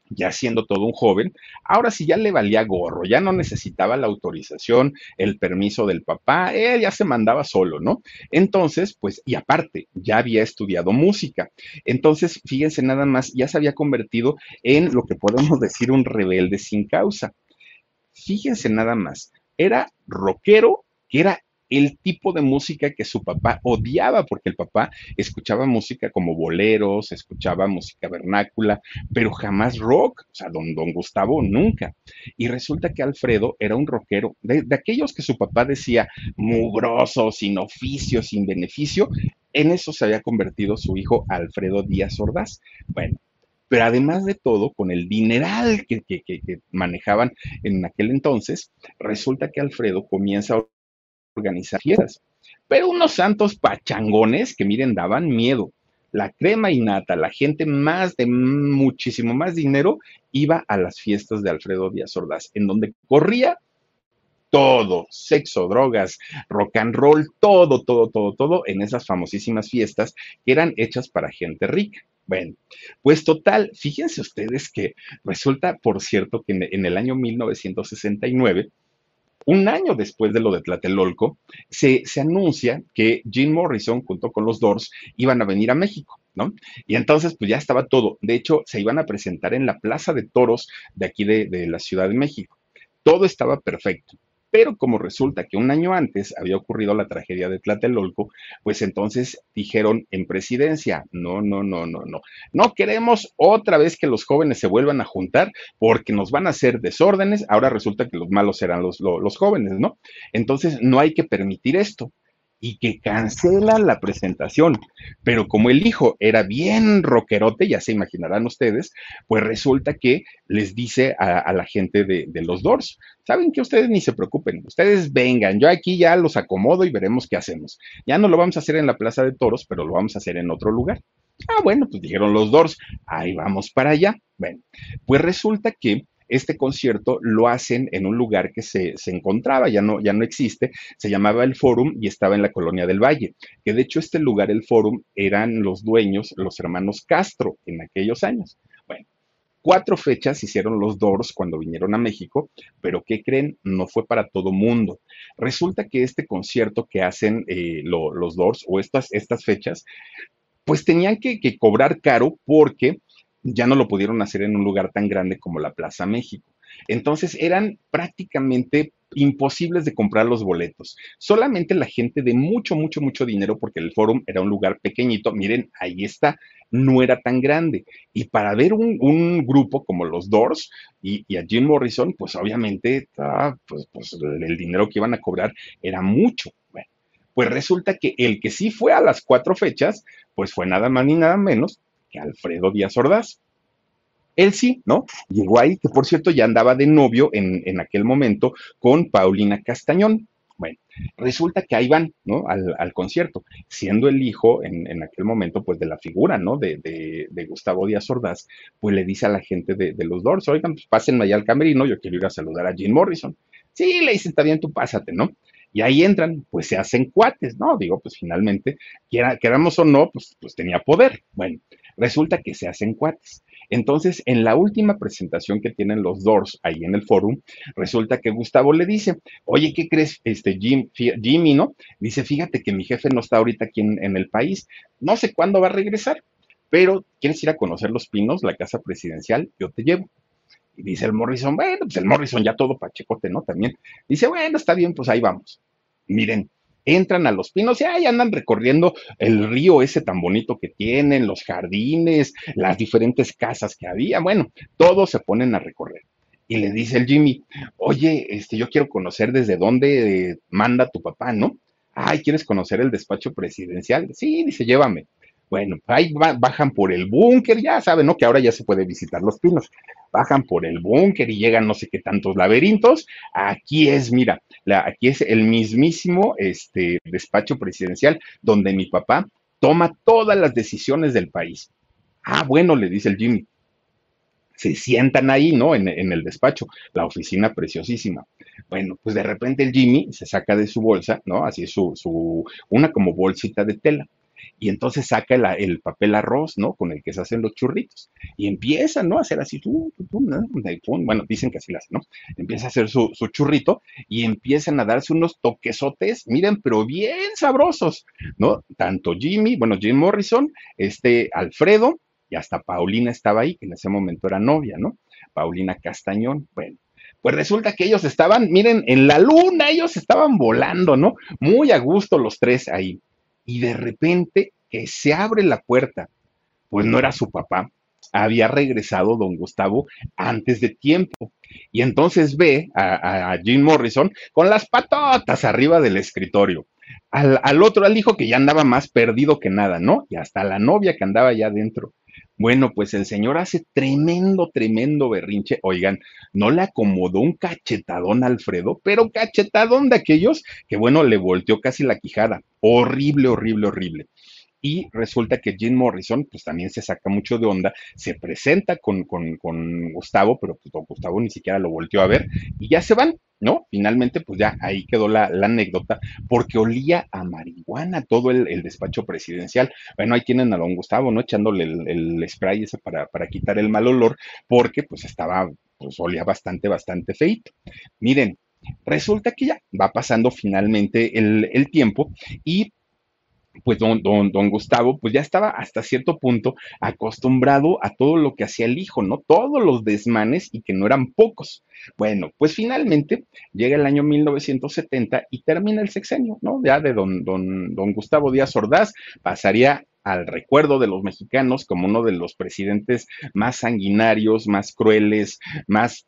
Speaker 1: ya siendo todo un joven, ahora sí ya le valía gorro, ya no necesitaba la autorización, el permiso del papá, él ya se mandaba solo, ¿no? Entonces, pues, y aparte, ya había estudiado música. Entonces, fíjense nada más, ya se había convertido en lo que podemos decir un rebelde sin causa. Fíjense nada más, era rockero, que era el tipo de música que su papá odiaba, porque el papá escuchaba música como boleros, escuchaba música vernácula, pero jamás rock, o sea, don, don Gustavo nunca. Y resulta que Alfredo era un rockero, de, de aquellos que su papá decía mugroso, sin oficio, sin beneficio, en eso se había convertido su hijo Alfredo Díaz Ordaz. Bueno, pero además de todo, con el dineral que, manejaban en aquel entonces, resulta que Alfredo comienza a organizar fiestas. Pero unos santos pachangones que miren, daban miedo. La crema innata, la gente más de muchísimo más dinero, iba a las fiestas de Alfredo Díaz Ordaz, en donde corría todo, sexo, drogas, rock and roll, todo, todo, todo, todo en esas famosísimas fiestas que eran hechas para gente rica. Bueno, pues total, fíjense ustedes que resulta, por cierto, que en el año 1969, un año después de lo de Tlatelolco, se, se, anuncia que Jim Morrison junto con los Doors iban a venir a México, ¿no? Y entonces pues ya estaba todo. De hecho, se iban a presentar en la Plaza de Toros de aquí de, de la Ciudad de México. Todo estaba perfecto. Pero como resulta que un año antes había ocurrido la tragedia de Tlatelolco, pues entonces dijeron en presidencia, no, no, no, no, no, no queremos otra vez que los jóvenes se vuelvan a juntar porque nos van a hacer desórdenes, ahora resulta que los malos serán los, los, los jóvenes, ¿no? Entonces no hay que permitir esto y que cancela la presentación. Pero como el hijo era bien rockerote, ya se imaginarán ustedes, pues resulta que les dice a, la gente de, de, los Doors, saben que ustedes ni se preocupen, ustedes vengan, yo aquí ya los acomodo y veremos qué hacemos. Ya no lo vamos a hacer en la Plaza de Toros, pero lo vamos a hacer en otro lugar. Ah, bueno, pues dijeron los Doors, ahí vamos para allá. Bueno, pues resulta que este concierto lo hacen en un lugar que se, encontraba, ya no, ya no existe, se llamaba el Forum y estaba en la colonia del Valle, que de hecho este lugar, el Forum, eran los dueños, los hermanos Castro en aquellos años. Bueno, cuatro fechas hicieron los Doors cuando vinieron a México, pero ¿qué creen? No fue para todo mundo. Resulta que este concierto que hacen eh, los Doors o estas, estas fechas, pues tenían que cobrar caro porque ya no lo pudieron hacer en un lugar tan grande como la Plaza México. Entonces eran prácticamente imposibles de comprar los boletos. Solamente la gente de mucho, mucho, mucho dinero, porque el forum era un lugar pequeñito, miren, ahí está, no era tan grande. Y para ver un, grupo como los Doors y, a Jim Morrison, pues obviamente ah, pues, pues, el dinero que iban a cobrar era mucho. Pues resulta que el que sí fue a las cuatro fechas, pues fue nada más ni nada menos que Alfredo Díaz Ordaz. Él sí, ¿no? Llegó ahí, que por cierto ya andaba de novio en, aquel momento con Paulina Castañón. Bueno, resulta que ahí van, ¿no? Al, concierto, siendo el hijo en, aquel momento, pues de la figura, ¿no? De, de, Gustavo Díaz Ordaz, pues le dice a la gente de, los Doors, oigan, pues pásenme allá al camerino, yo quiero ir a saludar a Jim Morrison. Sí, le dice, está bien, tú pásate, ¿no? Y ahí entran, pues se hacen cuates, ¿no? Digo, pues finalmente, queramos o no, pues, pues tenía poder. Bueno, resulta que se hacen cuates. Entonces, en la última presentación que tienen los Doors ahí en el forum, resulta que Gustavo le dice, oye, ¿qué crees, este Jim, Jimmy, no? Dice, fíjate que mi jefe no está ahorita aquí en, el país, no sé cuándo va a regresar, pero ¿quieres ir a conocer los pinos, la casa presidencial? Yo te llevo. Y dice el Morrison, bueno, pues el Morrison ya todo pachecote, ¿no? También. Dice, bueno, está bien, pues ahí vamos. Miren, entran a los pinos y ahí andan recorriendo el río ese tan bonito que tienen, los jardines, las diferentes casas que había. Bueno, todos se ponen a recorrer. Y le dice el Jimmy, oye, este, yo quiero conocer desde dónde manda tu papá, ¿no? Ay, ¿quieres conocer el despacho presidencial? Sí, dice, llévame. Bueno, ahí bajan por el búnker, ya saben, ¿no? Que ahora ya se puede visitar los pinos. Bajan por el búnker y llegan no sé qué tantos laberintos. Aquí es, mira, aquí es el mismísimo este, despacho presidencial donde mi papá toma todas las decisiones del país. Ah, bueno, le dice el Jimmy. Se sientan ahí, ¿no? En, el despacho, la oficina preciosísima. Bueno, pues de repente el Jimmy se saca de su bolsa, ¿no? Así su, su, una como bolsita de tela y entonces saca el papel arroz, ¿no? Con el que se hacen los churritos. Y empieza, ¿no? A hacer así, bueno, dicen que así lo hacen, ¿no? Empieza a hacer su, churrito y empiezan a darse unos toquesotes, miren, pero bien sabrosos, ¿no? Tanto Jimmy, bueno, Jim Morrison, este Alfredo, y hasta Paulina estaba ahí, que en ese momento era novia, ¿no? Paulina Castañón, bueno. Pues resulta que ellos estaban, miren, en la luna, ellos estaban volando, ¿no? Muy a gusto los tres ahí y de repente que se abre la puerta, pues no era su papá, había regresado don Gustavo antes de tiempo. Y entonces ve a, Jim Morrison con las patotas arriba del escritorio. Al, otro, al hijo que ya andaba más perdido que nada, ¿no? Y hasta la novia que andaba ya adentro. Bueno, pues el señor hace tremendo, tremendo berrinche. Oigan, no le acomodó un cachetadón a Alfredo, pero cachetadón de aquellos que, bueno, le volteó casi la quijada. Horrible, horrible, horrible. Y resulta que Jim Morrison, pues también se saca mucho de onda, se presenta con, con, Gustavo, pero pues Gustavo ni siquiera lo volteó a ver y ya se van, ¿no? Finalmente, pues ya ahí quedó la, anécdota, porque olía a marihuana todo el, despacho presidencial. Bueno, ahí tienen a don Gustavo, ¿no? Echándole el, spray para, para, quitar el mal olor, porque pues estaba, pues olía bastante, bastante feito. Miren, resulta que ya va pasando finalmente el, el tiempo y pues don, don, don, Gustavo, pues ya estaba hasta cierto punto acostumbrado a todo lo que hacía el hijo, ¿no? Todos los desmanes y que no eran pocos. Bueno, pues finalmente llega el año 1970 y termina el sexenio, ¿no? Ya de don, don, don Gustavo Díaz Ordaz pasaría al recuerdo de los mexicanos como uno de los presidentes más sanguinarios, más crueles, más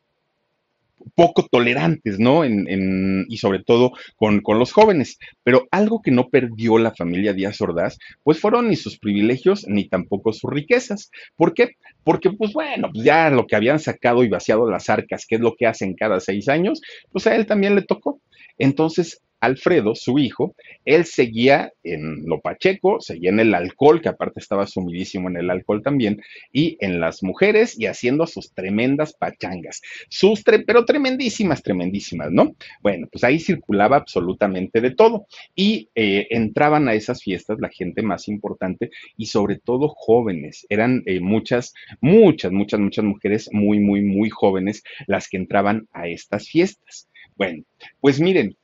Speaker 1: poco tolerantes, ¿no? En, y sobre todo con, los jóvenes. Pero algo que no perdió la familia Díaz Ordaz, pues fueron ni sus privilegios ni tampoco sus riquezas. ¿Por qué? Porque, pues bueno, pues ya lo que habían sacado y vaciado las arcas, que es lo que hacen cada seis años, pues a él también le tocó. Entonces, Alfredo, su hijo, él seguía en lo pacheco, seguía en el alcohol, que aparte estaba sumidísimo en el alcohol también, y en las mujeres y haciendo sus tremendas pachangas, sus pero tremendísimas, tremendísimas, ¿no? Bueno, pues ahí circulaba absolutamente de todo y eh, entraban a esas fiestas la gente más importante y sobre todo jóvenes, eran eh, muchas, muchas, muchas, muchas mujeres muy, muy, muy jóvenes las que entraban a estas fiestas. Bueno, pues miren,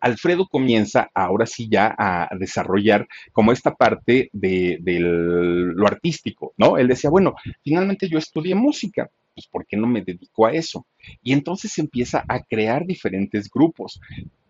Speaker 1: Alfredo comienza ahora sí ya a desarrollar como esta parte de, lo artístico, ¿no? Él decía, bueno, finalmente yo estudié música, pues ¿por qué no me dedico a eso? Y entonces empieza a crear diferentes grupos,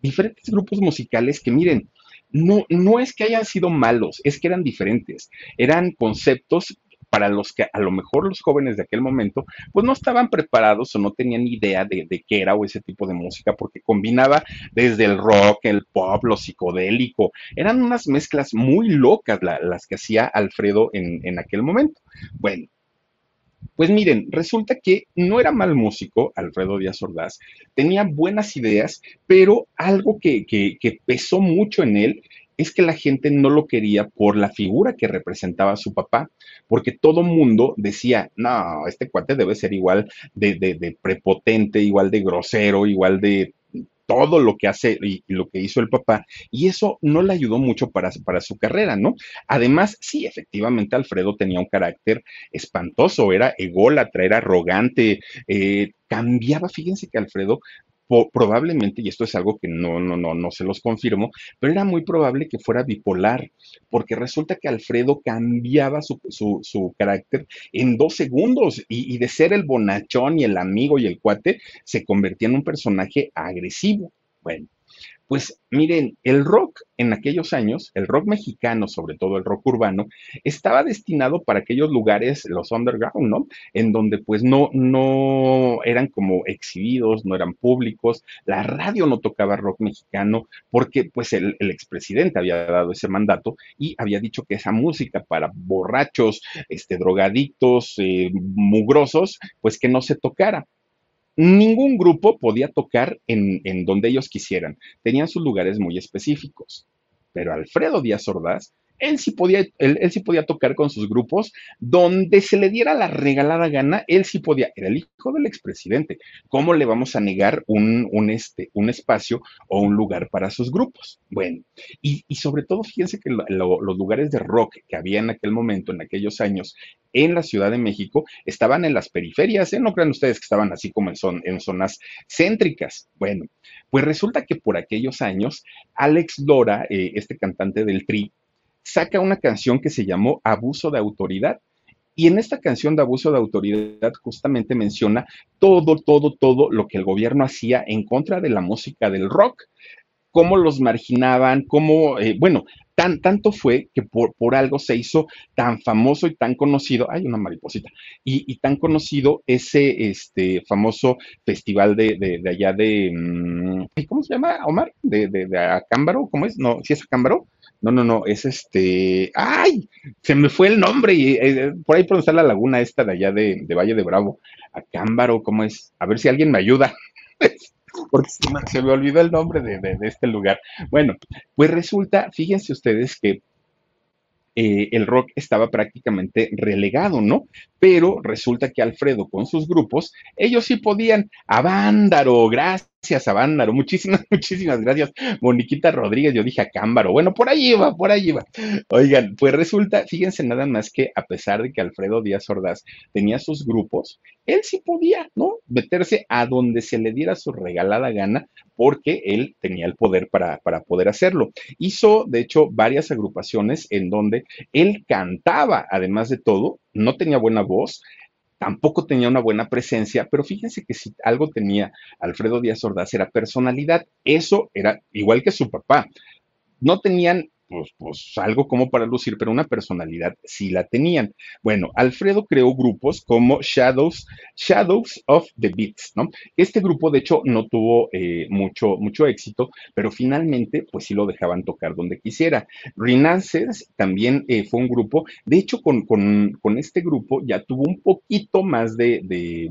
Speaker 1: diferentes grupos musicales que miren, no, no es que hayan sido malos, es que eran diferentes, eran conceptos para los que a lo mejor los jóvenes de aquel momento, pues no estaban preparados o no tenían idea de, qué era o ese tipo de música, porque combinaba desde el rock, el pop, lo psicodélico. Eran unas mezclas muy locas las que hacía Alfredo en, en aquel momento. Bueno, pues miren, resulta que no era mal músico, Alfredo Díaz Ordaz, tenía buenas ideas, pero algo que, que, pesó mucho en él es que la gente no lo quería por la figura que representaba su papá, porque todo mundo decía, no, este cuate debe ser igual de, de, prepotente, igual de grosero, igual de todo lo que hace y, lo que hizo el papá, y eso no le ayudó mucho para, para, su carrera, ¿no? Además, sí, efectivamente, Alfredo tenía un carácter espantoso, era ególatra, era arrogante, eh, cambiaba, fíjense que Alfredo probablemente, y esto es algo que no, no, no, no se los confirmo, pero era muy probable que fuera bipolar, porque resulta que Alfredo cambiaba su, su, carácter en dos segundos y, y de ser el bonachón y el amigo y el cuate, se convertía en un personaje agresivo. Bueno, pues miren, el rock en aquellos años, el rock mexicano, sobre todo el rock urbano, estaba destinado para aquellos lugares, los underground, ¿no? En donde pues no, no eran como exhibidos, no eran públicos, la radio no tocaba rock mexicano porque pues el, expresidente había dado ese mandato y había dicho que esa música para borrachos, este, drogadictos, eh, mugrosos, pues que no se tocara. Ningún grupo podía tocar en, en, donde ellos quisieran. Tenían sus lugares muy específicos. Pero Alfredo Díaz Ordaz él sí podía, él, sí podía tocar con sus grupos donde se le diera la regalada gana, él sí podía, era el hijo del expresidente. ¿Cómo le vamos a negar un, un, este, un espacio o un lugar para sus grupos? Bueno, y, sobre todo fíjense que los lugares de rock que había en aquel momento, en aquellos años, en la Ciudad de México, estaban en las periferias, ¿eh? No crean ustedes que estaban así como en, son, en zonas céntricas. Bueno, pues resulta que por aquellos años, Alex Lora, eh, este cantante del Tri, saca una canción que se llamó Abuso de Autoridad. Y en esta canción de abuso de autoridad justamente menciona todo, todo, todo lo que el gobierno hacía en contra de la música del rock, cómo los marginaban, cómo, eh, bueno, tan, tanto fue que por, por, algo se hizo tan famoso y tan conocido, hay una mariposita, y, tan conocido ese este, famoso festival de, de, allá de, mm, ¿cómo se llama, Omar? De, de, de Acámbaro, ¿cómo es? No, si es Acámbaro, no, no, no, es este. ¡Ay! Se me fue el nombre. Y, eh, por ahí por la laguna esta de allá de, Valle de Bravo. Acámbaro, ¿cómo es? A ver si alguien me ayuda. Porque se me, olvidó el nombre de, de, este lugar. Bueno, pues resulta, fíjense ustedes que eh, el rock estaba prácticamente relegado, ¿no? Pero resulta que Alfredo con sus grupos, ellos sí podían. A Vándaro, gracias a Vándaro, muchísimas, muchísimas gracias, Moniquita Rodríguez, yo dije a Cámbaro, bueno, por ahí iba, por ahí iba. Oigan, pues resulta, fíjense nada más que a pesar de que Alfredo Díaz Ordaz tenía sus grupos, él sí podía, ¿no? Meterse a donde se le diera su regalada gana, porque él tenía el poder para, para poder hacerlo. Hizo, de hecho, varias agrupaciones en donde él cantaba, además de todo, no tenía buena voz, tampoco tenía una buena presencia, pero fíjense que si algo tenía Alfredo Díaz Ordaz era personalidad, eso era igual que su papá. No tenían pues, pues algo como para lucir, pero una personalidad sí la tenían. Bueno, Alfredo creó grupos como Shadows, Shadows of the Beats, ¿no? Este grupo, de hecho, no tuvo eh, mucho, mucho éxito, pero finalmente, pues sí lo dejaban tocar donde quisiera. Renaissance también eh, fue un grupo, de hecho, con, este grupo ya tuvo un poquito más de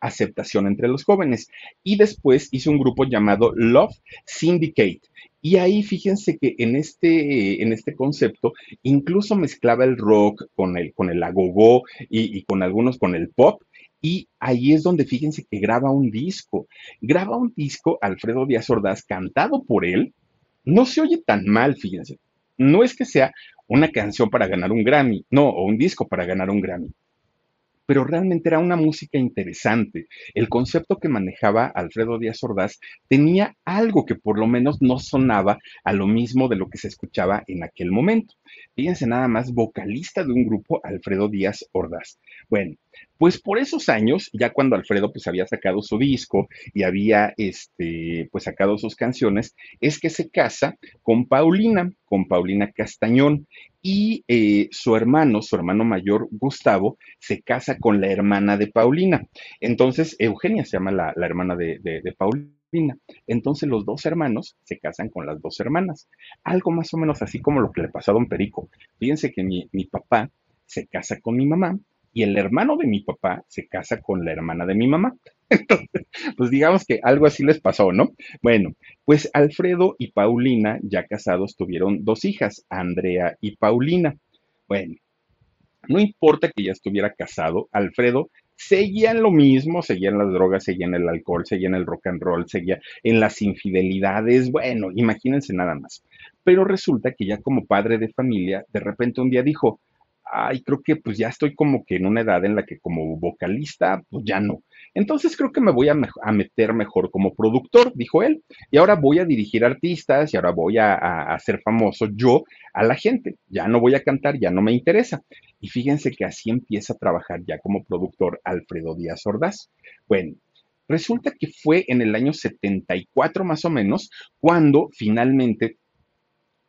Speaker 1: aceptación entre los jóvenes. Y después hizo un grupo llamado Love Syndicate. Y ahí fíjense que en este, en este concepto incluso mezclaba el rock con el, con el agogó y, y con algunos con el pop. Y ahí es donde fíjense que graba un disco. Graba un disco Alfredo Díaz Ordaz cantado por él. No se oye tan mal, fíjense. No es que sea una canción para ganar un Grammy, no, o un disco para ganar un Grammy pero realmente era una música interesante. El concepto que manejaba Alfredo Díaz Ordaz tenía algo que por lo menos no sonaba a lo mismo de lo que se escuchaba en aquel momento. Fíjense nada más, vocalista de un grupo, Alfredo Díaz Ordaz. Bueno, pues por esos años, ya cuando Alfredo pues había sacado su disco y había este, pues sacado sus canciones, es que se casa con Paulina, con Paulina Castañón y eh, su hermano, su hermano mayor Gustavo, se casa con la hermana de Paulina. Entonces, Eugenia se llama la, hermana de, Paulina. Entonces los dos hermanos se casan con las dos hermanas. Algo más o menos así como lo que le pasó a don Perico. Fíjense que mi, mi papá se casa con mi mamá y el hermano de mi papá se casa con la hermana de mi mamá. Entonces, pues digamos que algo así les pasó, ¿no? Bueno, pues Alfredo y Paulina, ya casados, tuvieron dos hijas, Andrea y Paulina. Bueno, no importa que ya estuviera casado, Alfredo seguía en lo mismo, seguía en las drogas, seguía en el alcohol, seguía en el rock and roll, seguía en las infidelidades, bueno, imagínense nada más. Pero resulta que ya como padre de familia, de repente un día dijo, ay, creo que pues ya estoy como que en una edad en la que como vocalista, pues ya no. Entonces creo que me voy a, meter mejor como productor, dijo él. Y ahora voy a dirigir artistas y ahora voy a, a hacer famoso yo a la gente. Ya no voy a cantar, ya no me interesa. Y fíjense que así empieza a trabajar ya como productor Alfredo Díaz Ordaz. Bueno, resulta que fue en el año 74 más o menos cuando finalmente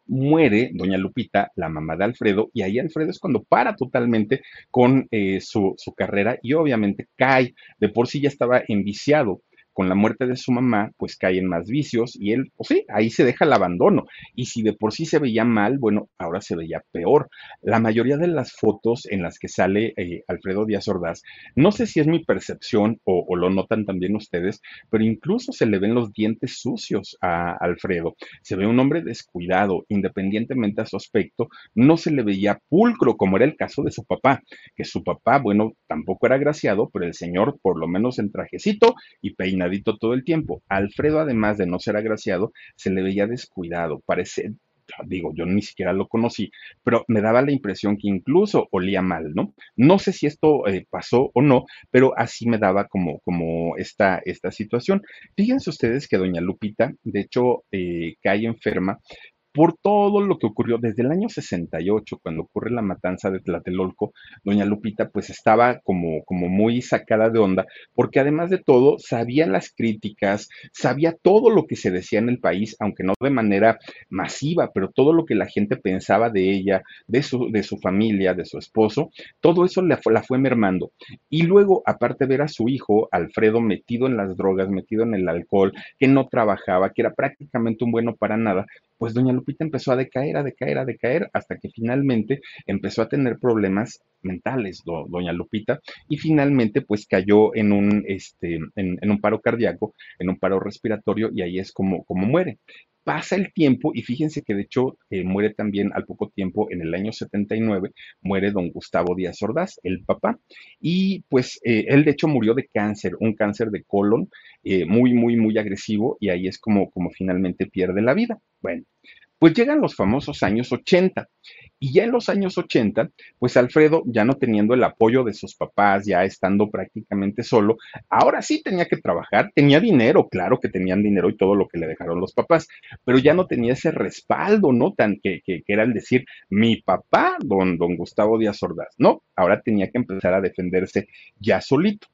Speaker 1: muere doña Lupita, la mamá de Alfredo, y ahí Alfredo es cuando para totalmente con eh, su, su, carrera y obviamente cae, de por sí ya estaba enviciado con la muerte de su mamá, pues cae en más vicios y él, pues sí, ahí se deja el abandono. Y si de por sí se veía mal, bueno, ahora se veía peor. La mayoría de las fotos en las que sale eh, Alfredo Díaz Ordaz, no sé si es mi percepción o, lo notan también ustedes, pero incluso se le ven los dientes sucios a Alfredo. Se ve un hombre descuidado, independientemente a su aspecto, no se le veía pulcro, como era el caso de su papá, que su papá, bueno, tampoco era graciado, pero el señor, por lo menos en trajecito y peinado todo el tiempo. Alfredo, además de no ser agraciado, se le veía descuidado, parece, digo, yo ni siquiera lo conocí, pero me daba la impresión que incluso olía mal, ¿no? No sé si esto eh, pasó o no, pero así me daba como, como esta, esta situación. Fíjense ustedes que doña Lupita, de hecho, eh, cae enferma por todo lo que ocurrió desde el año 68, cuando ocurre la matanza de Tlatelolco, doña Lupita pues estaba como, como muy sacada de onda, porque además de todo sabía las críticas, sabía todo lo que se decía en el país, aunque no de manera masiva, pero todo lo que la gente pensaba de ella, de su, de su familia, de su esposo, todo eso la la fue mermando. Y luego, aparte ver a su hijo, Alfredo, metido en las drogas, metido en el alcohol, que no trabajaba, que era prácticamente un bueno para nada, pues doña Lupita empezó a decaer, a decaer, a decaer, hasta que finalmente empezó a tener problemas mentales, doña Lupita, y finalmente pues cayó en un, este, en, un paro cardíaco, en un paro respiratorio, y ahí es como, como muere pasa el tiempo y fíjense que de hecho eh, muere también al poco tiempo, en el año 79, muere don Gustavo Díaz Ordaz, el papá, y pues eh, él de hecho murió de cáncer, un cáncer de colon eh, muy, muy, muy agresivo y ahí es como, como finalmente pierde la vida. Bueno, pues llegan los famosos años 80 y ya en los años 80, pues Alfredo, ya no teniendo el apoyo de sus papás, ya estando prácticamente solo, ahora sí tenía que trabajar, tenía dinero, claro que tenían dinero y todo lo que le dejaron los papás, pero ya no tenía ese respaldo, ¿no? Tan que, que, era el decir, mi papá, don, don Gustavo Díaz Ordaz, ¿no? Ahora tenía que empezar a defenderse ya solito.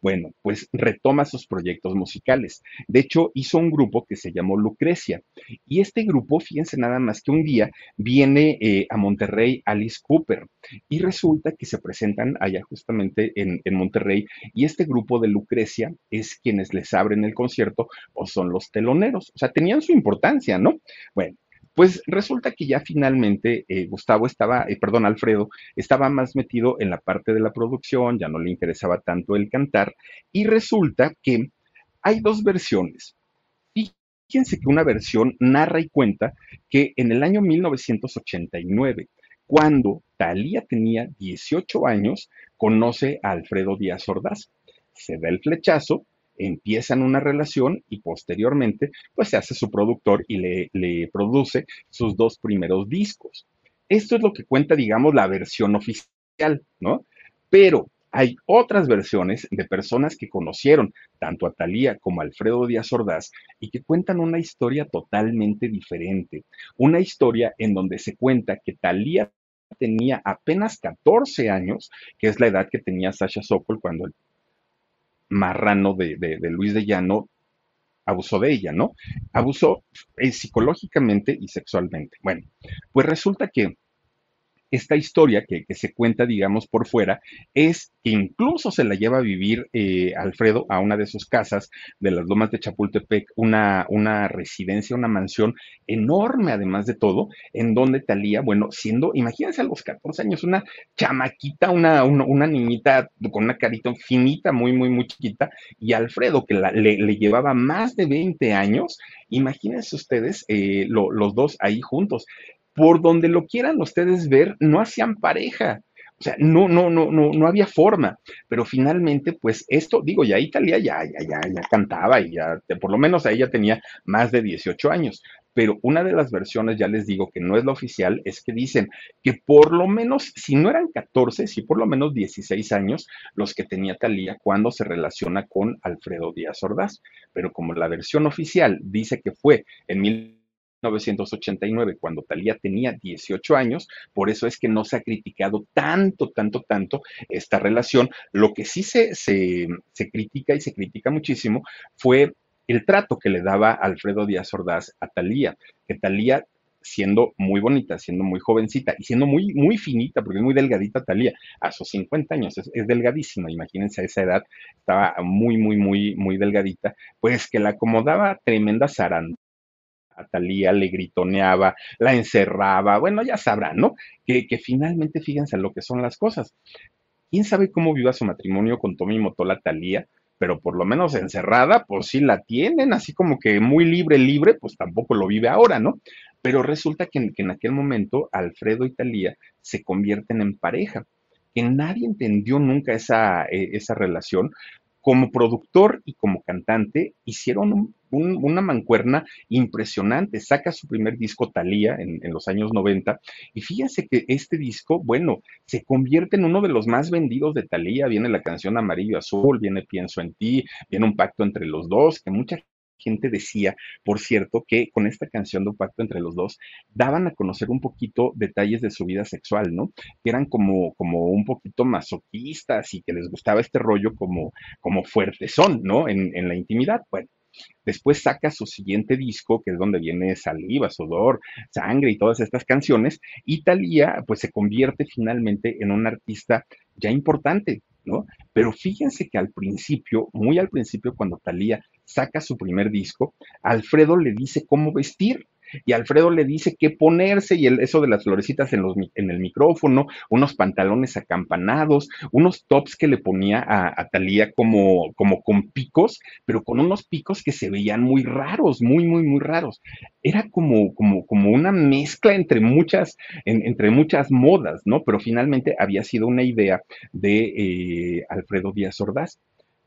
Speaker 1: Bueno, pues retoma sus proyectos musicales. De hecho, hizo un grupo que se llamó Lucrecia. Y este grupo, fíjense nada más que un día viene eh, a Monterrey Alice Cooper. Y resulta que se presentan allá justamente en, en Monterrey. Y este grupo de Lucrecia es quienes les abren el concierto o son los teloneros. O sea, tenían su importancia, ¿no? Bueno, pues resulta que ya finalmente eh, Gustavo estaba, eh, perdón, Alfredo, estaba más metido en la parte de la producción, ya no le interesaba tanto el cantar, y resulta que hay dos versiones. Fíjense que una versión narra y cuenta que en el año 1989, cuando Talía tenía 18 años, conoce a Alfredo Díaz Ordaz. Se da el flechazo empiezan una relación y posteriormente pues se hace su productor y le, produce sus dos primeros discos. Esto es lo que cuenta, digamos, la versión oficial, ¿no? Pero hay otras versiones de personas que conocieron tanto a Talía como a Alfredo Díaz Ordaz y que cuentan una historia totalmente diferente. Una historia en donde se cuenta que Talía tenía apenas 14 años, que es la edad que tenía Sasha Sokol cuando marrano de, Luis de Llano abusó de ella, ¿no? Abusó eh, psicológicamente y sexualmente. Bueno, pues resulta que esta historia que, se cuenta, digamos, por fuera, es que incluso se la lleva a vivir eh, Alfredo a una de sus casas de las lomas de Chapultepec, una, una residencia, una mansión enorme, además de todo, en donde Talía, bueno, siendo, imagínense a los 14 años, una chamaquita, una, una, niñita con una carita finita, muy, muy, muy chiquita, y Alfredo, que le, llevaba más de 20 años, imagínense ustedes eh, los dos ahí juntos por donde lo quieran ustedes ver, no hacían pareja. O sea, no, no, no, no, no había forma. Pero finalmente, pues esto, digo, ya Italia ya, ya, ya, ya cantaba y ya, por lo menos ella tenía más de 18 años. Pero una de las versiones, ya les digo que no es la oficial, es que dicen que por lo menos, si no eran 14, si por lo menos 16 años los que tenía Talía cuando se relaciona con Alfredo Díaz Ordaz. Pero como la versión oficial dice que fue en mil 1989, cuando Talía tenía 18 años, por eso es que no se ha criticado tanto, tanto, tanto esta relación. Lo que sí se, se, se critica y se critica muchísimo fue el trato que le daba Alfredo Díaz Ordaz a Talía, que Talía siendo muy bonita, siendo muy jovencita y siendo muy, muy finita, porque es muy delgadita Talía, a sus 50 años, es, delgadísima, imagínense a esa edad, estaba muy, muy, muy, muy delgadita, pues que la acomodaba tremenda zaranda a Talía, le gritoneaba, la encerraba, bueno, ya sabrán, ¿no? Que, finalmente fíjense lo que son las cosas. ¿Quién sabe cómo viva su matrimonio con Tommy Motola Talía? Pero por lo menos encerrada, pues sí la tienen, así como que muy libre, libre, pues tampoco lo vive ahora, ¿no? Pero resulta que, en aquel momento Alfredo y Talía se convierten en pareja que nadie entendió nunca esa, eh, esa relación, como productor y como cantante hicieron una mancuerna impresionante. Saca su primer disco Talía en, en, los años 90 y fíjense que este disco, bueno, se convierte en uno de los más vendidos de Talía. Viene la canción Amarillo Azul, viene Pienso en ti, viene un pacto entre los dos, que mucha gente decía, por cierto, que con esta canción de un pacto entre los dos daban a conocer un poquito detalles de su vida sexual, ¿no? Que eran como, como un poquito masoquistas y que les gustaba este rollo como, como son, ¿no? En, en la intimidad. Bueno, Después saca su siguiente disco, que es donde viene Saliva, Sudor, Sangre y todas estas canciones. Y Talía, pues se convierte finalmente en un artista ya importante, ¿no? Pero fíjense que al principio, muy al principio, cuando Talía saca su primer disco, Alfredo le dice cómo vestir y Alfredo le dice qué ponerse y el, eso de las florecitas en, el micrófono, unos pantalones acampanados, unos tops que le ponía a, a Talía como, como con picos, pero con unos picos que se veían muy raros, muy, muy, muy raros. Era como, como, como una mezcla entre muchas, entre muchas modas, ¿no? Pero finalmente había sido una idea de eh, Alfredo Díaz Ordaz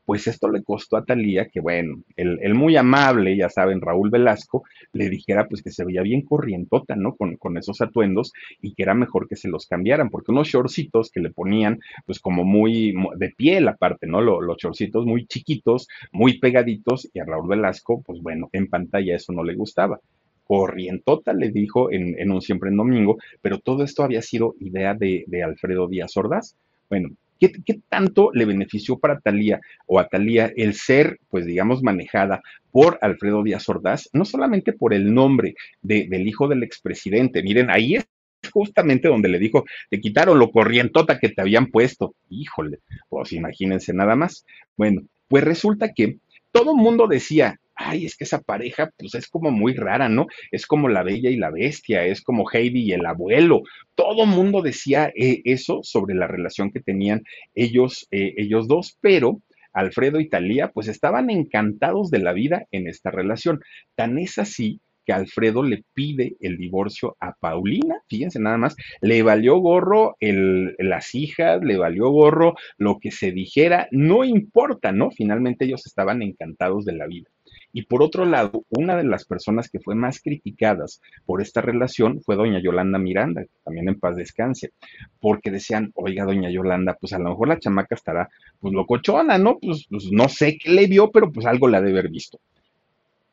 Speaker 1: pues esto le costó a Talía que, bueno, el, muy amable, ya saben, Raúl Velasco, le dijera pues que se veía bien corrientota, ¿no? Con, con, esos atuendos y que era mejor que se los cambiaran, porque unos shortcitos que le ponían, pues como muy de piel aparte, ¿no? Los, los muy chiquitos, muy pegaditos, y a Raúl Velasco, pues bueno, en pantalla eso no le gustaba corrientota, le dijo en, en, un siempre en domingo, pero todo esto había sido idea de, de Alfredo Díaz Ordaz. Bueno, ¿Qué, tanto le benefició para Talía o a Talía el ser, pues digamos, manejada por Alfredo Díaz Ordaz, no solamente por el nombre del hijo del expresidente, miren, ahí es justamente donde le dijo, te quitaron lo corrientota que te habían puesto. Híjole, pues imagínense nada más. Bueno, pues resulta que todo mundo decía, ay, es que esa pareja, pues es como muy rara, ¿no? Es como la bella y la bestia, es como Heidi y el abuelo. Todo mundo decía eh, eso sobre la relación que tenían ellos, eh, ellos dos, pero Alfredo y Talía, pues estaban encantados de la vida en esta relación. Tan es así que Alfredo le pide el divorcio a Paulina, fíjense nada más, le valió gorro las hijas, le valió gorro lo que se dijera, no importa, ¿no? Finalmente ellos estaban encantados de la vida. Y por otro lado, una de las personas que fue más criticadas por esta relación fue doña Yolanda Miranda, también en paz descanse, porque decían, oiga, doña Yolanda, pues a lo mejor la chamaca estará, pues locochona, ¿no? Pues, pues no sé qué le vio, pero pues algo la debe haber visto.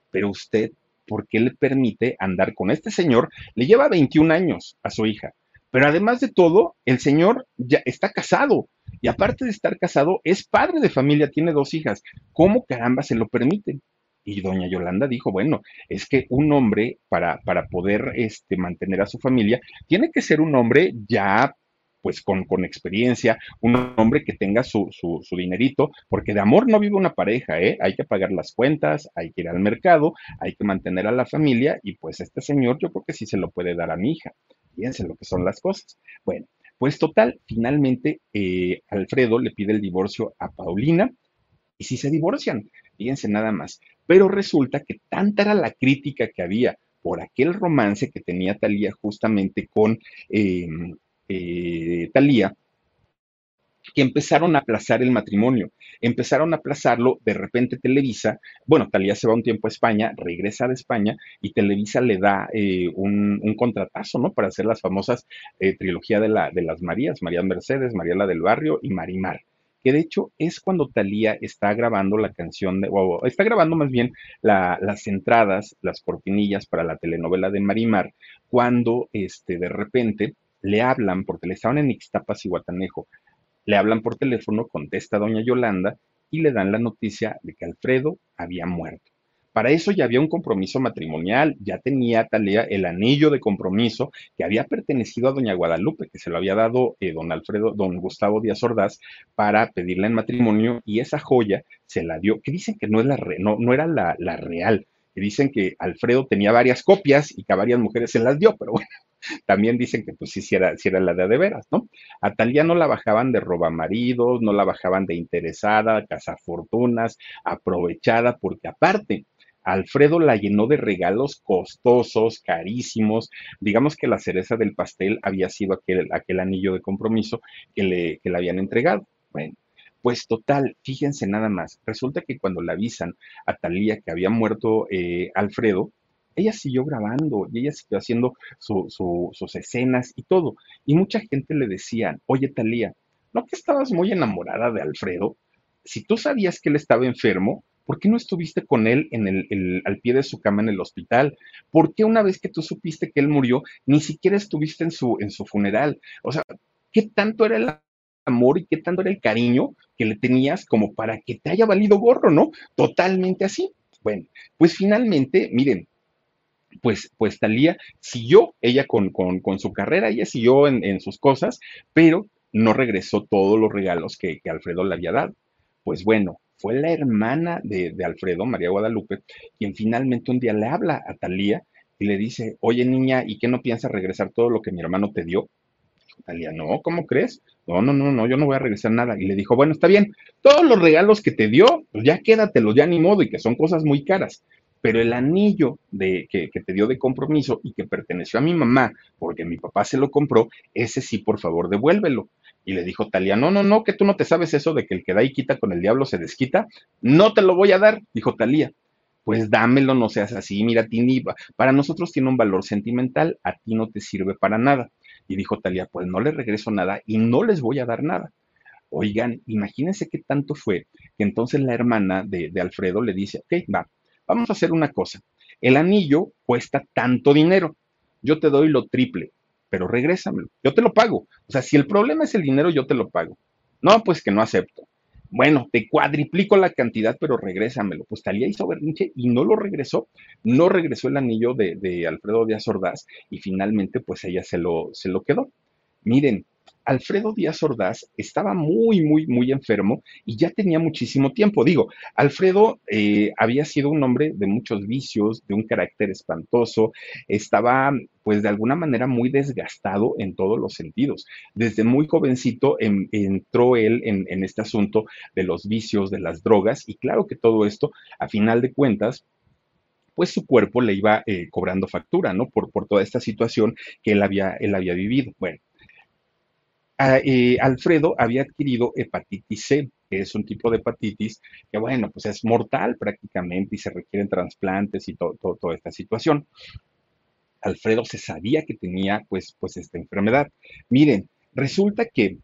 Speaker 1: Pero usted, ¿por qué le permite andar con este señor? Le lleva 21 años a su hija. Pero además de todo, el señor ya está casado. Y aparte de estar casado, es padre de familia, tiene dos hijas. ¿Cómo caramba se lo permiten? Y doña Yolanda dijo, bueno, es que un hombre para, para poder este, mantener a su familia tiene que ser un hombre ya pues con, con, experiencia, un hombre que tenga su, su, su, dinerito, porque de amor no vive una pareja, ¿eh? Hay que pagar las cuentas, hay que ir al mercado, hay que mantener a la familia y pues este señor yo creo que sí se lo puede dar a mi hija. Fíjense lo que son las cosas. Bueno, pues total, finalmente eh, Alfredo le pide el divorcio a Paulina y si se divorcian, fíjense nada más. Pero resulta que tanta era la crítica que había por aquel romance que tenía Talía justamente con em, eh, Talía, que empezaron a aplazar el matrimonio. Empezaron a aplazarlo, de repente Televisa, bueno, Talía se va un tiempo a España, regresa de España y Televisa le da eh, un, contratazo, ¿no? Para hacer las famosas eh, trilogía de, la, de las Marías, María Mercedes, Mariela del Barrio y Marimar que de hecho es cuando Talía está grabando la canción de, o está grabando más bien las entradas, las cortinillas para la telenovela de Marimar, cuando este, de repente le hablan, porque le estaban en Ixtapas y Guatanejo, le hablan por teléfono, contesta doña Yolanda y le dan la noticia de que Alfredo había muerto. Para eso ya había un compromiso matrimonial, ya tenía Talía el anillo de compromiso que había pertenecido a doña Guadalupe, que se lo había dado eh, don Alfredo, don Gustavo Díaz Ordaz, para pedirla en matrimonio, y esa joya se la dio, que dicen que no, es la no, no era la, la real, que dicen que Alfredo tenía varias copias y que a varias mujeres se las dio, pero bueno, también dicen que pues sí, sí era, era la de de veras, ¿no? A Talía no la bajaban de robamaridos, no la bajaban de interesada, cazafortunas, aprovechada, porque aparte, Alfredo la llenó de regalos costosos, carísimos. Digamos que la cereza del pastel había sido aquel, aquel anillo de compromiso que le, que le habían entregado. Bueno, pues total, fíjense nada más. Resulta que cuando le avisan a Talía que había muerto eh, Alfredo, ella siguió grabando y ella siguió haciendo sus escenas y todo. Y mucha gente le decía, oye Talía, ¿no que estabas muy enamorada de Alfredo? Si tú sabías que él estaba enfermo, ¿Por qué no estuviste con él al pie de su cama en el hospital? ¿Por qué una vez que tú supiste que él murió, ni siquiera estuviste en su, funeral? O sea, ¿qué tanto era el amor y qué tanto era el cariño que le tenías como para que te haya valido gorro, ¿no? Totalmente así. Bueno, pues finalmente, miren, pues, pues Talía siguió ella con, su carrera, ella siguió en, sus cosas, pero no regresó todos los regalos que Alfredo le había dado. Pues bueno, fue la hermana de, Alfredo, María Guadalupe, quien finalmente un día le habla a Talía y le dice, oye niña, ¿y qué no piensas regresar todo lo que mi hermano te dio? Talía, no, ¿cómo crees? No, no, no, no, yo no voy a regresar nada. Y le dijo, bueno, está bien, todos los regalos que te dio, pues ya quédatelos, ya ni modo, y que son cosas muy caras. Pero el anillo de, que, que te dio de compromiso y que perteneció a mi mamá, porque mi papá se lo compró, ese sí, por favor, devuélvelo. Y le dijo Talía, no, no, no, que tú no te sabes eso de que el que da y quita con el diablo se desquita. No te lo voy a dar, dijo Talía. Pues dámelo, no seas así, mira, Tini, para nosotros tiene un valor sentimental, a ti no te sirve para nada. Y dijo Talía, pues no le regreso nada y no les voy a dar nada. Oigan, imagínense qué tanto fue que entonces la hermana de, de Alfredo le dice, ok, va, vamos a hacer una cosa. El anillo cuesta tanto dinero, yo te doy lo triple, pero regrésamelo, yo te lo pago. O sea, si el problema es el dinero, yo te lo pago. No, pues que no acepto. Bueno, te cuadriplico la cantidad, pero regrésamelo. Pues Talía hizo berrinche y no lo regresó. No regresó el anillo de, de Alfredo Díaz Ordaz y finalmente pues ella se lo, se lo quedó. Miren, Alfredo Díaz Ordaz estaba muy, muy, muy enfermo y ya tenía muchísimo tiempo. Digo, Alfredo eh, había sido un hombre de muchos vicios, de un carácter espantoso, estaba pues de alguna manera muy desgastado en todos los sentidos. Desde muy jovencito entró él en, este asunto de los vicios, de las drogas y claro que todo esto, a final de cuentas, pues su cuerpo le iba eh, cobrando factura, ¿no? Por, por toda esta situación que él había, él había vivido. Bueno, eh, Alfredo había adquirido hepatitis C, que es un tipo de hepatitis que, bueno, pues es mortal prácticamente y se requieren trasplantes y toda esta situación. Alfredo se sabía que tenía, pues, pues esta enfermedad. Miren, resulta que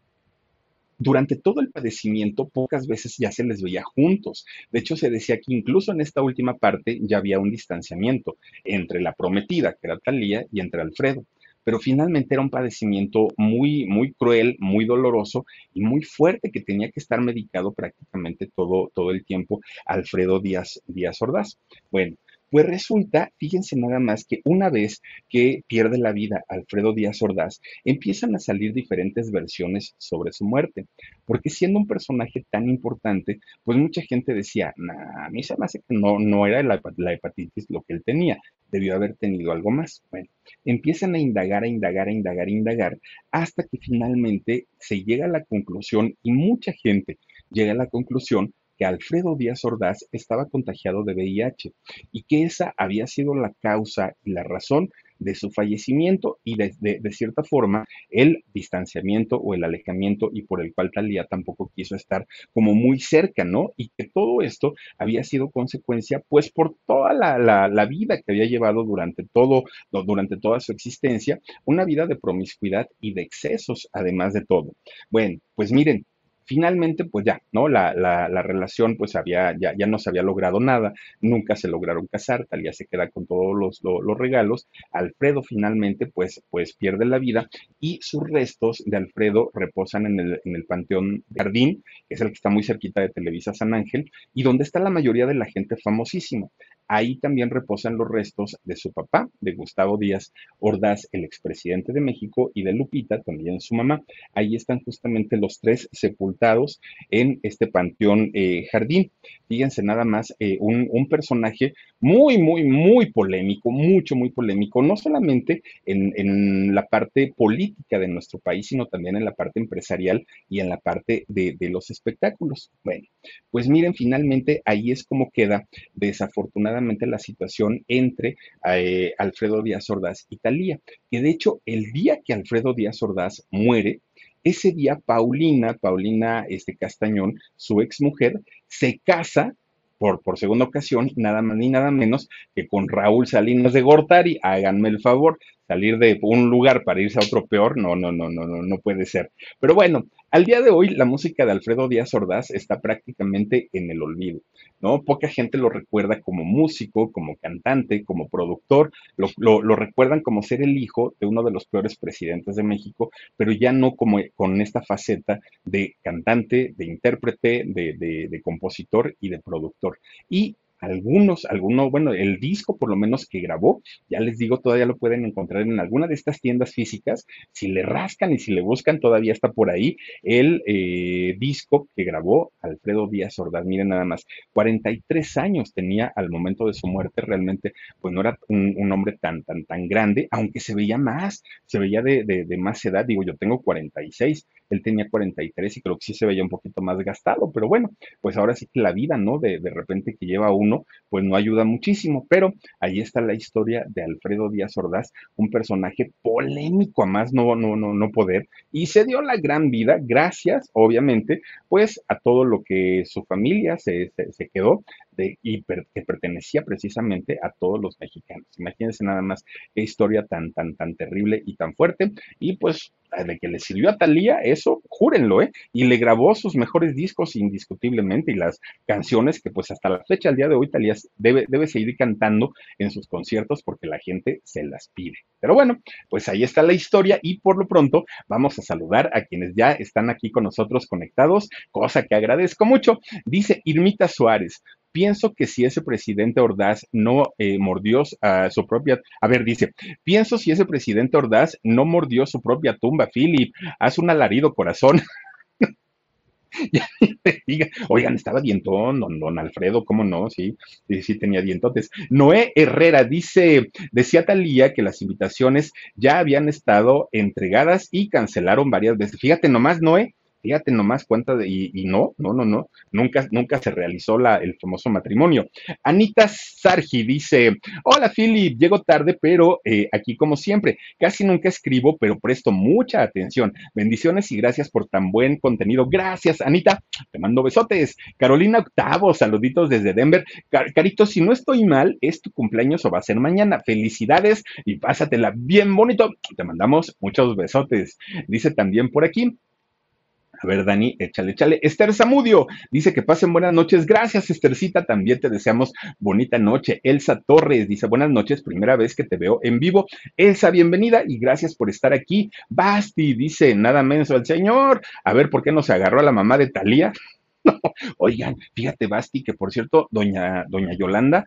Speaker 1: durante todo el padecimiento pocas veces ya se les veía juntos. De hecho, se decía que incluso en esta última parte ya había un distanciamiento entre la prometida, que era Talía, y entre Alfredo pero finalmente era un padecimiento muy, muy cruel, muy doloroso y muy fuerte que tenía que estar medicado prácticamente todo, todo el tiempo Alfredo Díaz, Díaz Ordaz. Bueno, pues resulta, fíjense nada más que una vez que pierde la vida Alfredo Díaz Ordaz, empiezan a salir diferentes versiones sobre su muerte, porque siendo un personaje tan importante, pues mucha gente decía, nah, a mí se me hace que no, no era la, la hepatitis lo que él tenía, debió haber tenido algo más. Bueno, empiezan a indagar, a indagar, a indagar, a indagar, hasta que finalmente se llega a la conclusión, y mucha gente llega a la conclusión que Alfredo Díaz Ordaz estaba contagiado de VIH y que esa había sido la causa y la razón de su fallecimiento y de, cierta forma el distanciamiento o el alejamiento y por el cual Talía tampoco quiso estar como muy cerca, ¿no? Y que todo esto había sido consecuencia pues por toda la, la vida que había llevado durante todo, durante toda su existencia, una vida de promiscuidad y de excesos además de todo. Bueno, pues miren, finalmente, pues ya, ¿no? La, la, la relación, pues había, ya, ya, no se había logrado nada, nunca se lograron casar, Talía se queda con todos los, los, regalos, Alfredo finalmente, pues, pues pierde la vida y sus restos de Alfredo reposan en el, en el Panteón Jardín, que es el que está muy cerquita de Televisa San Ángel, y donde está la mayoría de la gente famosísima. Ahí también reposan los restos de su papá, de Gustavo Díaz Ordaz, el expresidente de México, y de Lupita, también su mamá. Ahí están justamente los tres sepultados en este panteón eh, jardín. Fíjense nada más, eh, un, personaje muy, muy, muy polémico, mucho, muy polémico, no solamente en, la parte política de nuestro país, sino también en la parte empresarial y en la parte de, de los espectáculos. Bueno, pues miren, finalmente ahí es como queda desafortunadamente la situación entre eh, Alfredo Díaz Ordaz y Talía, que de hecho el día que Alfredo Díaz Ordaz muere, ese día Paulina, Paulina este, Castañón, su ex mujer, se casa por, por segunda ocasión, nada más ni nada menos que con Raúl Salinas de Gortari. Háganme el favor, salir de un lugar para irse a otro peor, no, no, no, no, no, no puede ser. Pero bueno, al día de hoy la música de Alfredo Díaz Ordaz está prácticamente en el olvido, ¿no? Poca gente lo recuerda como músico, como cantante, como productor, lo, lo, recuerdan como ser el hijo de uno de los peores presidentes de México, pero ya no como con esta faceta de cantante, de intérprete, de, de, de compositor y de productor. Y algunos, algunos, bueno, el disco por lo menos que grabó, ya les digo, todavía lo pueden encontrar en alguna de estas tiendas físicas. Si le rascan y si le buscan, todavía está por ahí el eh, disco que grabó Alfredo Díaz Ordaz. Miren nada más, 43 años tenía al momento de su muerte, realmente, pues no era un, hombre tan, tan, tan grande, aunque se veía más, se veía de, de más edad. Digo, yo tengo 46, él tenía 43 y creo que sí se veía un poquito más gastado, pero bueno, pues ahora sí que la vida, ¿no? De, de repente que lleva pues no ayuda muchísimo, pero ahí está la historia de Alfredo Díaz Ordaz, un personaje polémico a más no, no, no, no poder, y se dio la gran vida gracias, obviamente, pues a todo lo que su familia se, se quedó de, y que pertenecía precisamente a todos los mexicanos. Imagínense nada más qué historia tan, tan, tan terrible y tan fuerte. Y pues de que le sirvió a Talía, eso, júrenlo, ¿eh? Y le grabó sus mejores discos indiscutiblemente y las canciones que pues hasta la fecha, al día de hoy, Talía debe, debe seguir cantando en sus conciertos porque la gente se las pide. Pero bueno, pues ahí está la historia y por lo pronto vamos a saludar a quienes ya están aquí con nosotros conectados, cosa que agradezco mucho. Dice Irmita Suárez, pienso que si ese presidente Ordaz no eh, mordió a su propia, a ver, dice, pienso si ese presidente Ordaz no mordió su propia tumba, Philip, haz un alarido corazón. oigan, estaba dientón, don, don Alfredo, ¿cómo no? Sí, sí, sí tenía dientotes. Noé Herrera dice, decía Talía que las invitaciones ya habían estado entregadas y cancelaron varias veces. Fíjate nomás, Noé, Fíjate nomás cuenta de, y, no, no, no, no, nunca, nunca se realizó la, el famoso matrimonio. Anita Sargi dice, hola Philip, llego tarde, pero eh, aquí como siempre, casi nunca escribo, pero presto mucha atención. Bendiciones y gracias por tan buen contenido. Gracias, Anita, te mando besotes. Carolina Octavo, saluditos desde Denver. Carito, si no estoy mal, es tu cumpleaños o va a ser mañana. Felicidades y pásatela bien bonito. Te mandamos muchos besotes. Dice también por aquí, a ver, Dani, échale, échale. Esther Zamudio dice que pasen buenas noches. Gracias, Esthercita. También te deseamos bonita noche. Elsa Torres dice buenas noches, primera vez que te veo en vivo. Elsa, bienvenida y gracias por estar aquí. Basti dice nada menos al señor. A ver, ¿por qué no se agarró a la mamá de Talía? Oigan, fíjate, Basti, que por cierto, doña, doña Yolanda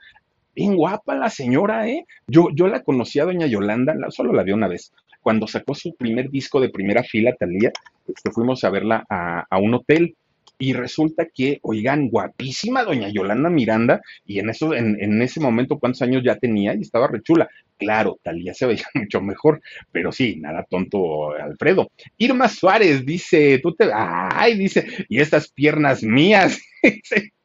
Speaker 1: bien guapa la señora, ¿eh? Yo, yo la conocí a doña Yolanda, solo la vi una vez, cuando sacó su primer disco de primera fila, Talía, este, fuimos a verla a, un hotel y resulta que, oigan, guapísima doña Yolanda Miranda, y en, eso, en, ese momento, ¿cuántos años ya tenía? Y estaba rechula. Claro, Talía se veía mucho mejor, pero sí, nada tonto, Alfredo. Irma Suárez dice, tú te, ay, dice, y estas piernas mías,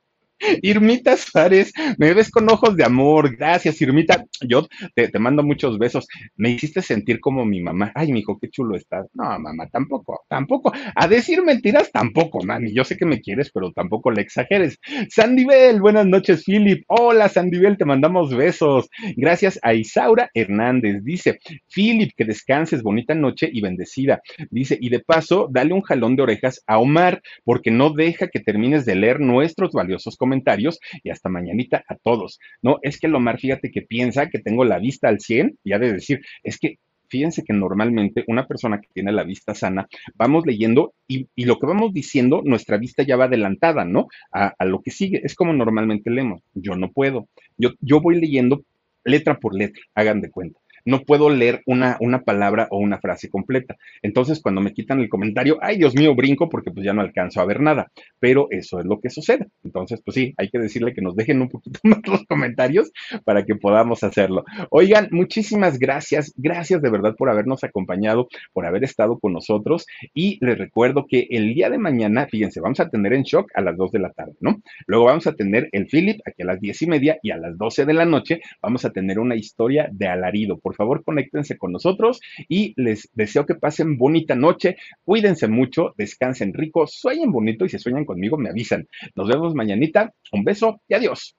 Speaker 1: Irmita Suárez, me ves con ojos de amor. Gracias, Irmita. Yo te, mando muchos besos. Me hiciste sentir como mi mamá. Ay, mi hijo, qué chulo estás. No, mamá, tampoco, tampoco. A decir mentiras, tampoco, mami. Yo sé que me quieres, pero tampoco le exageres. Sandivel, buenas noches, Philip. Hola, Sandivel, te mandamos besos. Gracias a Isaura Hernández. Dice, Philip, que descanses, bonita noche y bendecida. Dice, y de paso, dale un jalón de orejas a Omar, porque no deja que termines de leer nuestros valiosos comentarios comentarios y hasta mañanita a todos. No, es que Lomar, fíjate que piensa que tengo la vista al 100 y ha de decir, es que fíjense que normalmente una persona que tiene la vista sana, vamos leyendo y, lo que vamos diciendo, nuestra vista ya va adelantada, ¿no? A, a, lo que sigue. Es como normalmente leemos. Yo no puedo. Yo, yo voy leyendo letra por letra, hagan de cuenta no puedo leer una, una palabra o una frase completa. Entonces, cuando me quitan el comentario, ay, Dios mío, brinco porque pues ya no alcanzo a ver nada. Pero eso es lo que sucede. Entonces, pues sí, hay que decirle que nos dejen un poquito más los comentarios para que podamos hacerlo. Oigan, muchísimas gracias. Gracias de verdad por habernos acompañado, por haber estado con nosotros. Y les recuerdo que el día de mañana, fíjense, vamos a tener en shock a las 2 de la tarde, ¿no? Luego vamos a tener el Philip aquí a las 10 y media y a las 12 de la noche vamos a tener una historia de alarido. Favor, conéctense con nosotros y les deseo que pasen bonita noche. Cuídense mucho, descansen rico, sueñen bonito y si sueñan conmigo me avisan. Nos vemos mañanita. Un beso y adiós.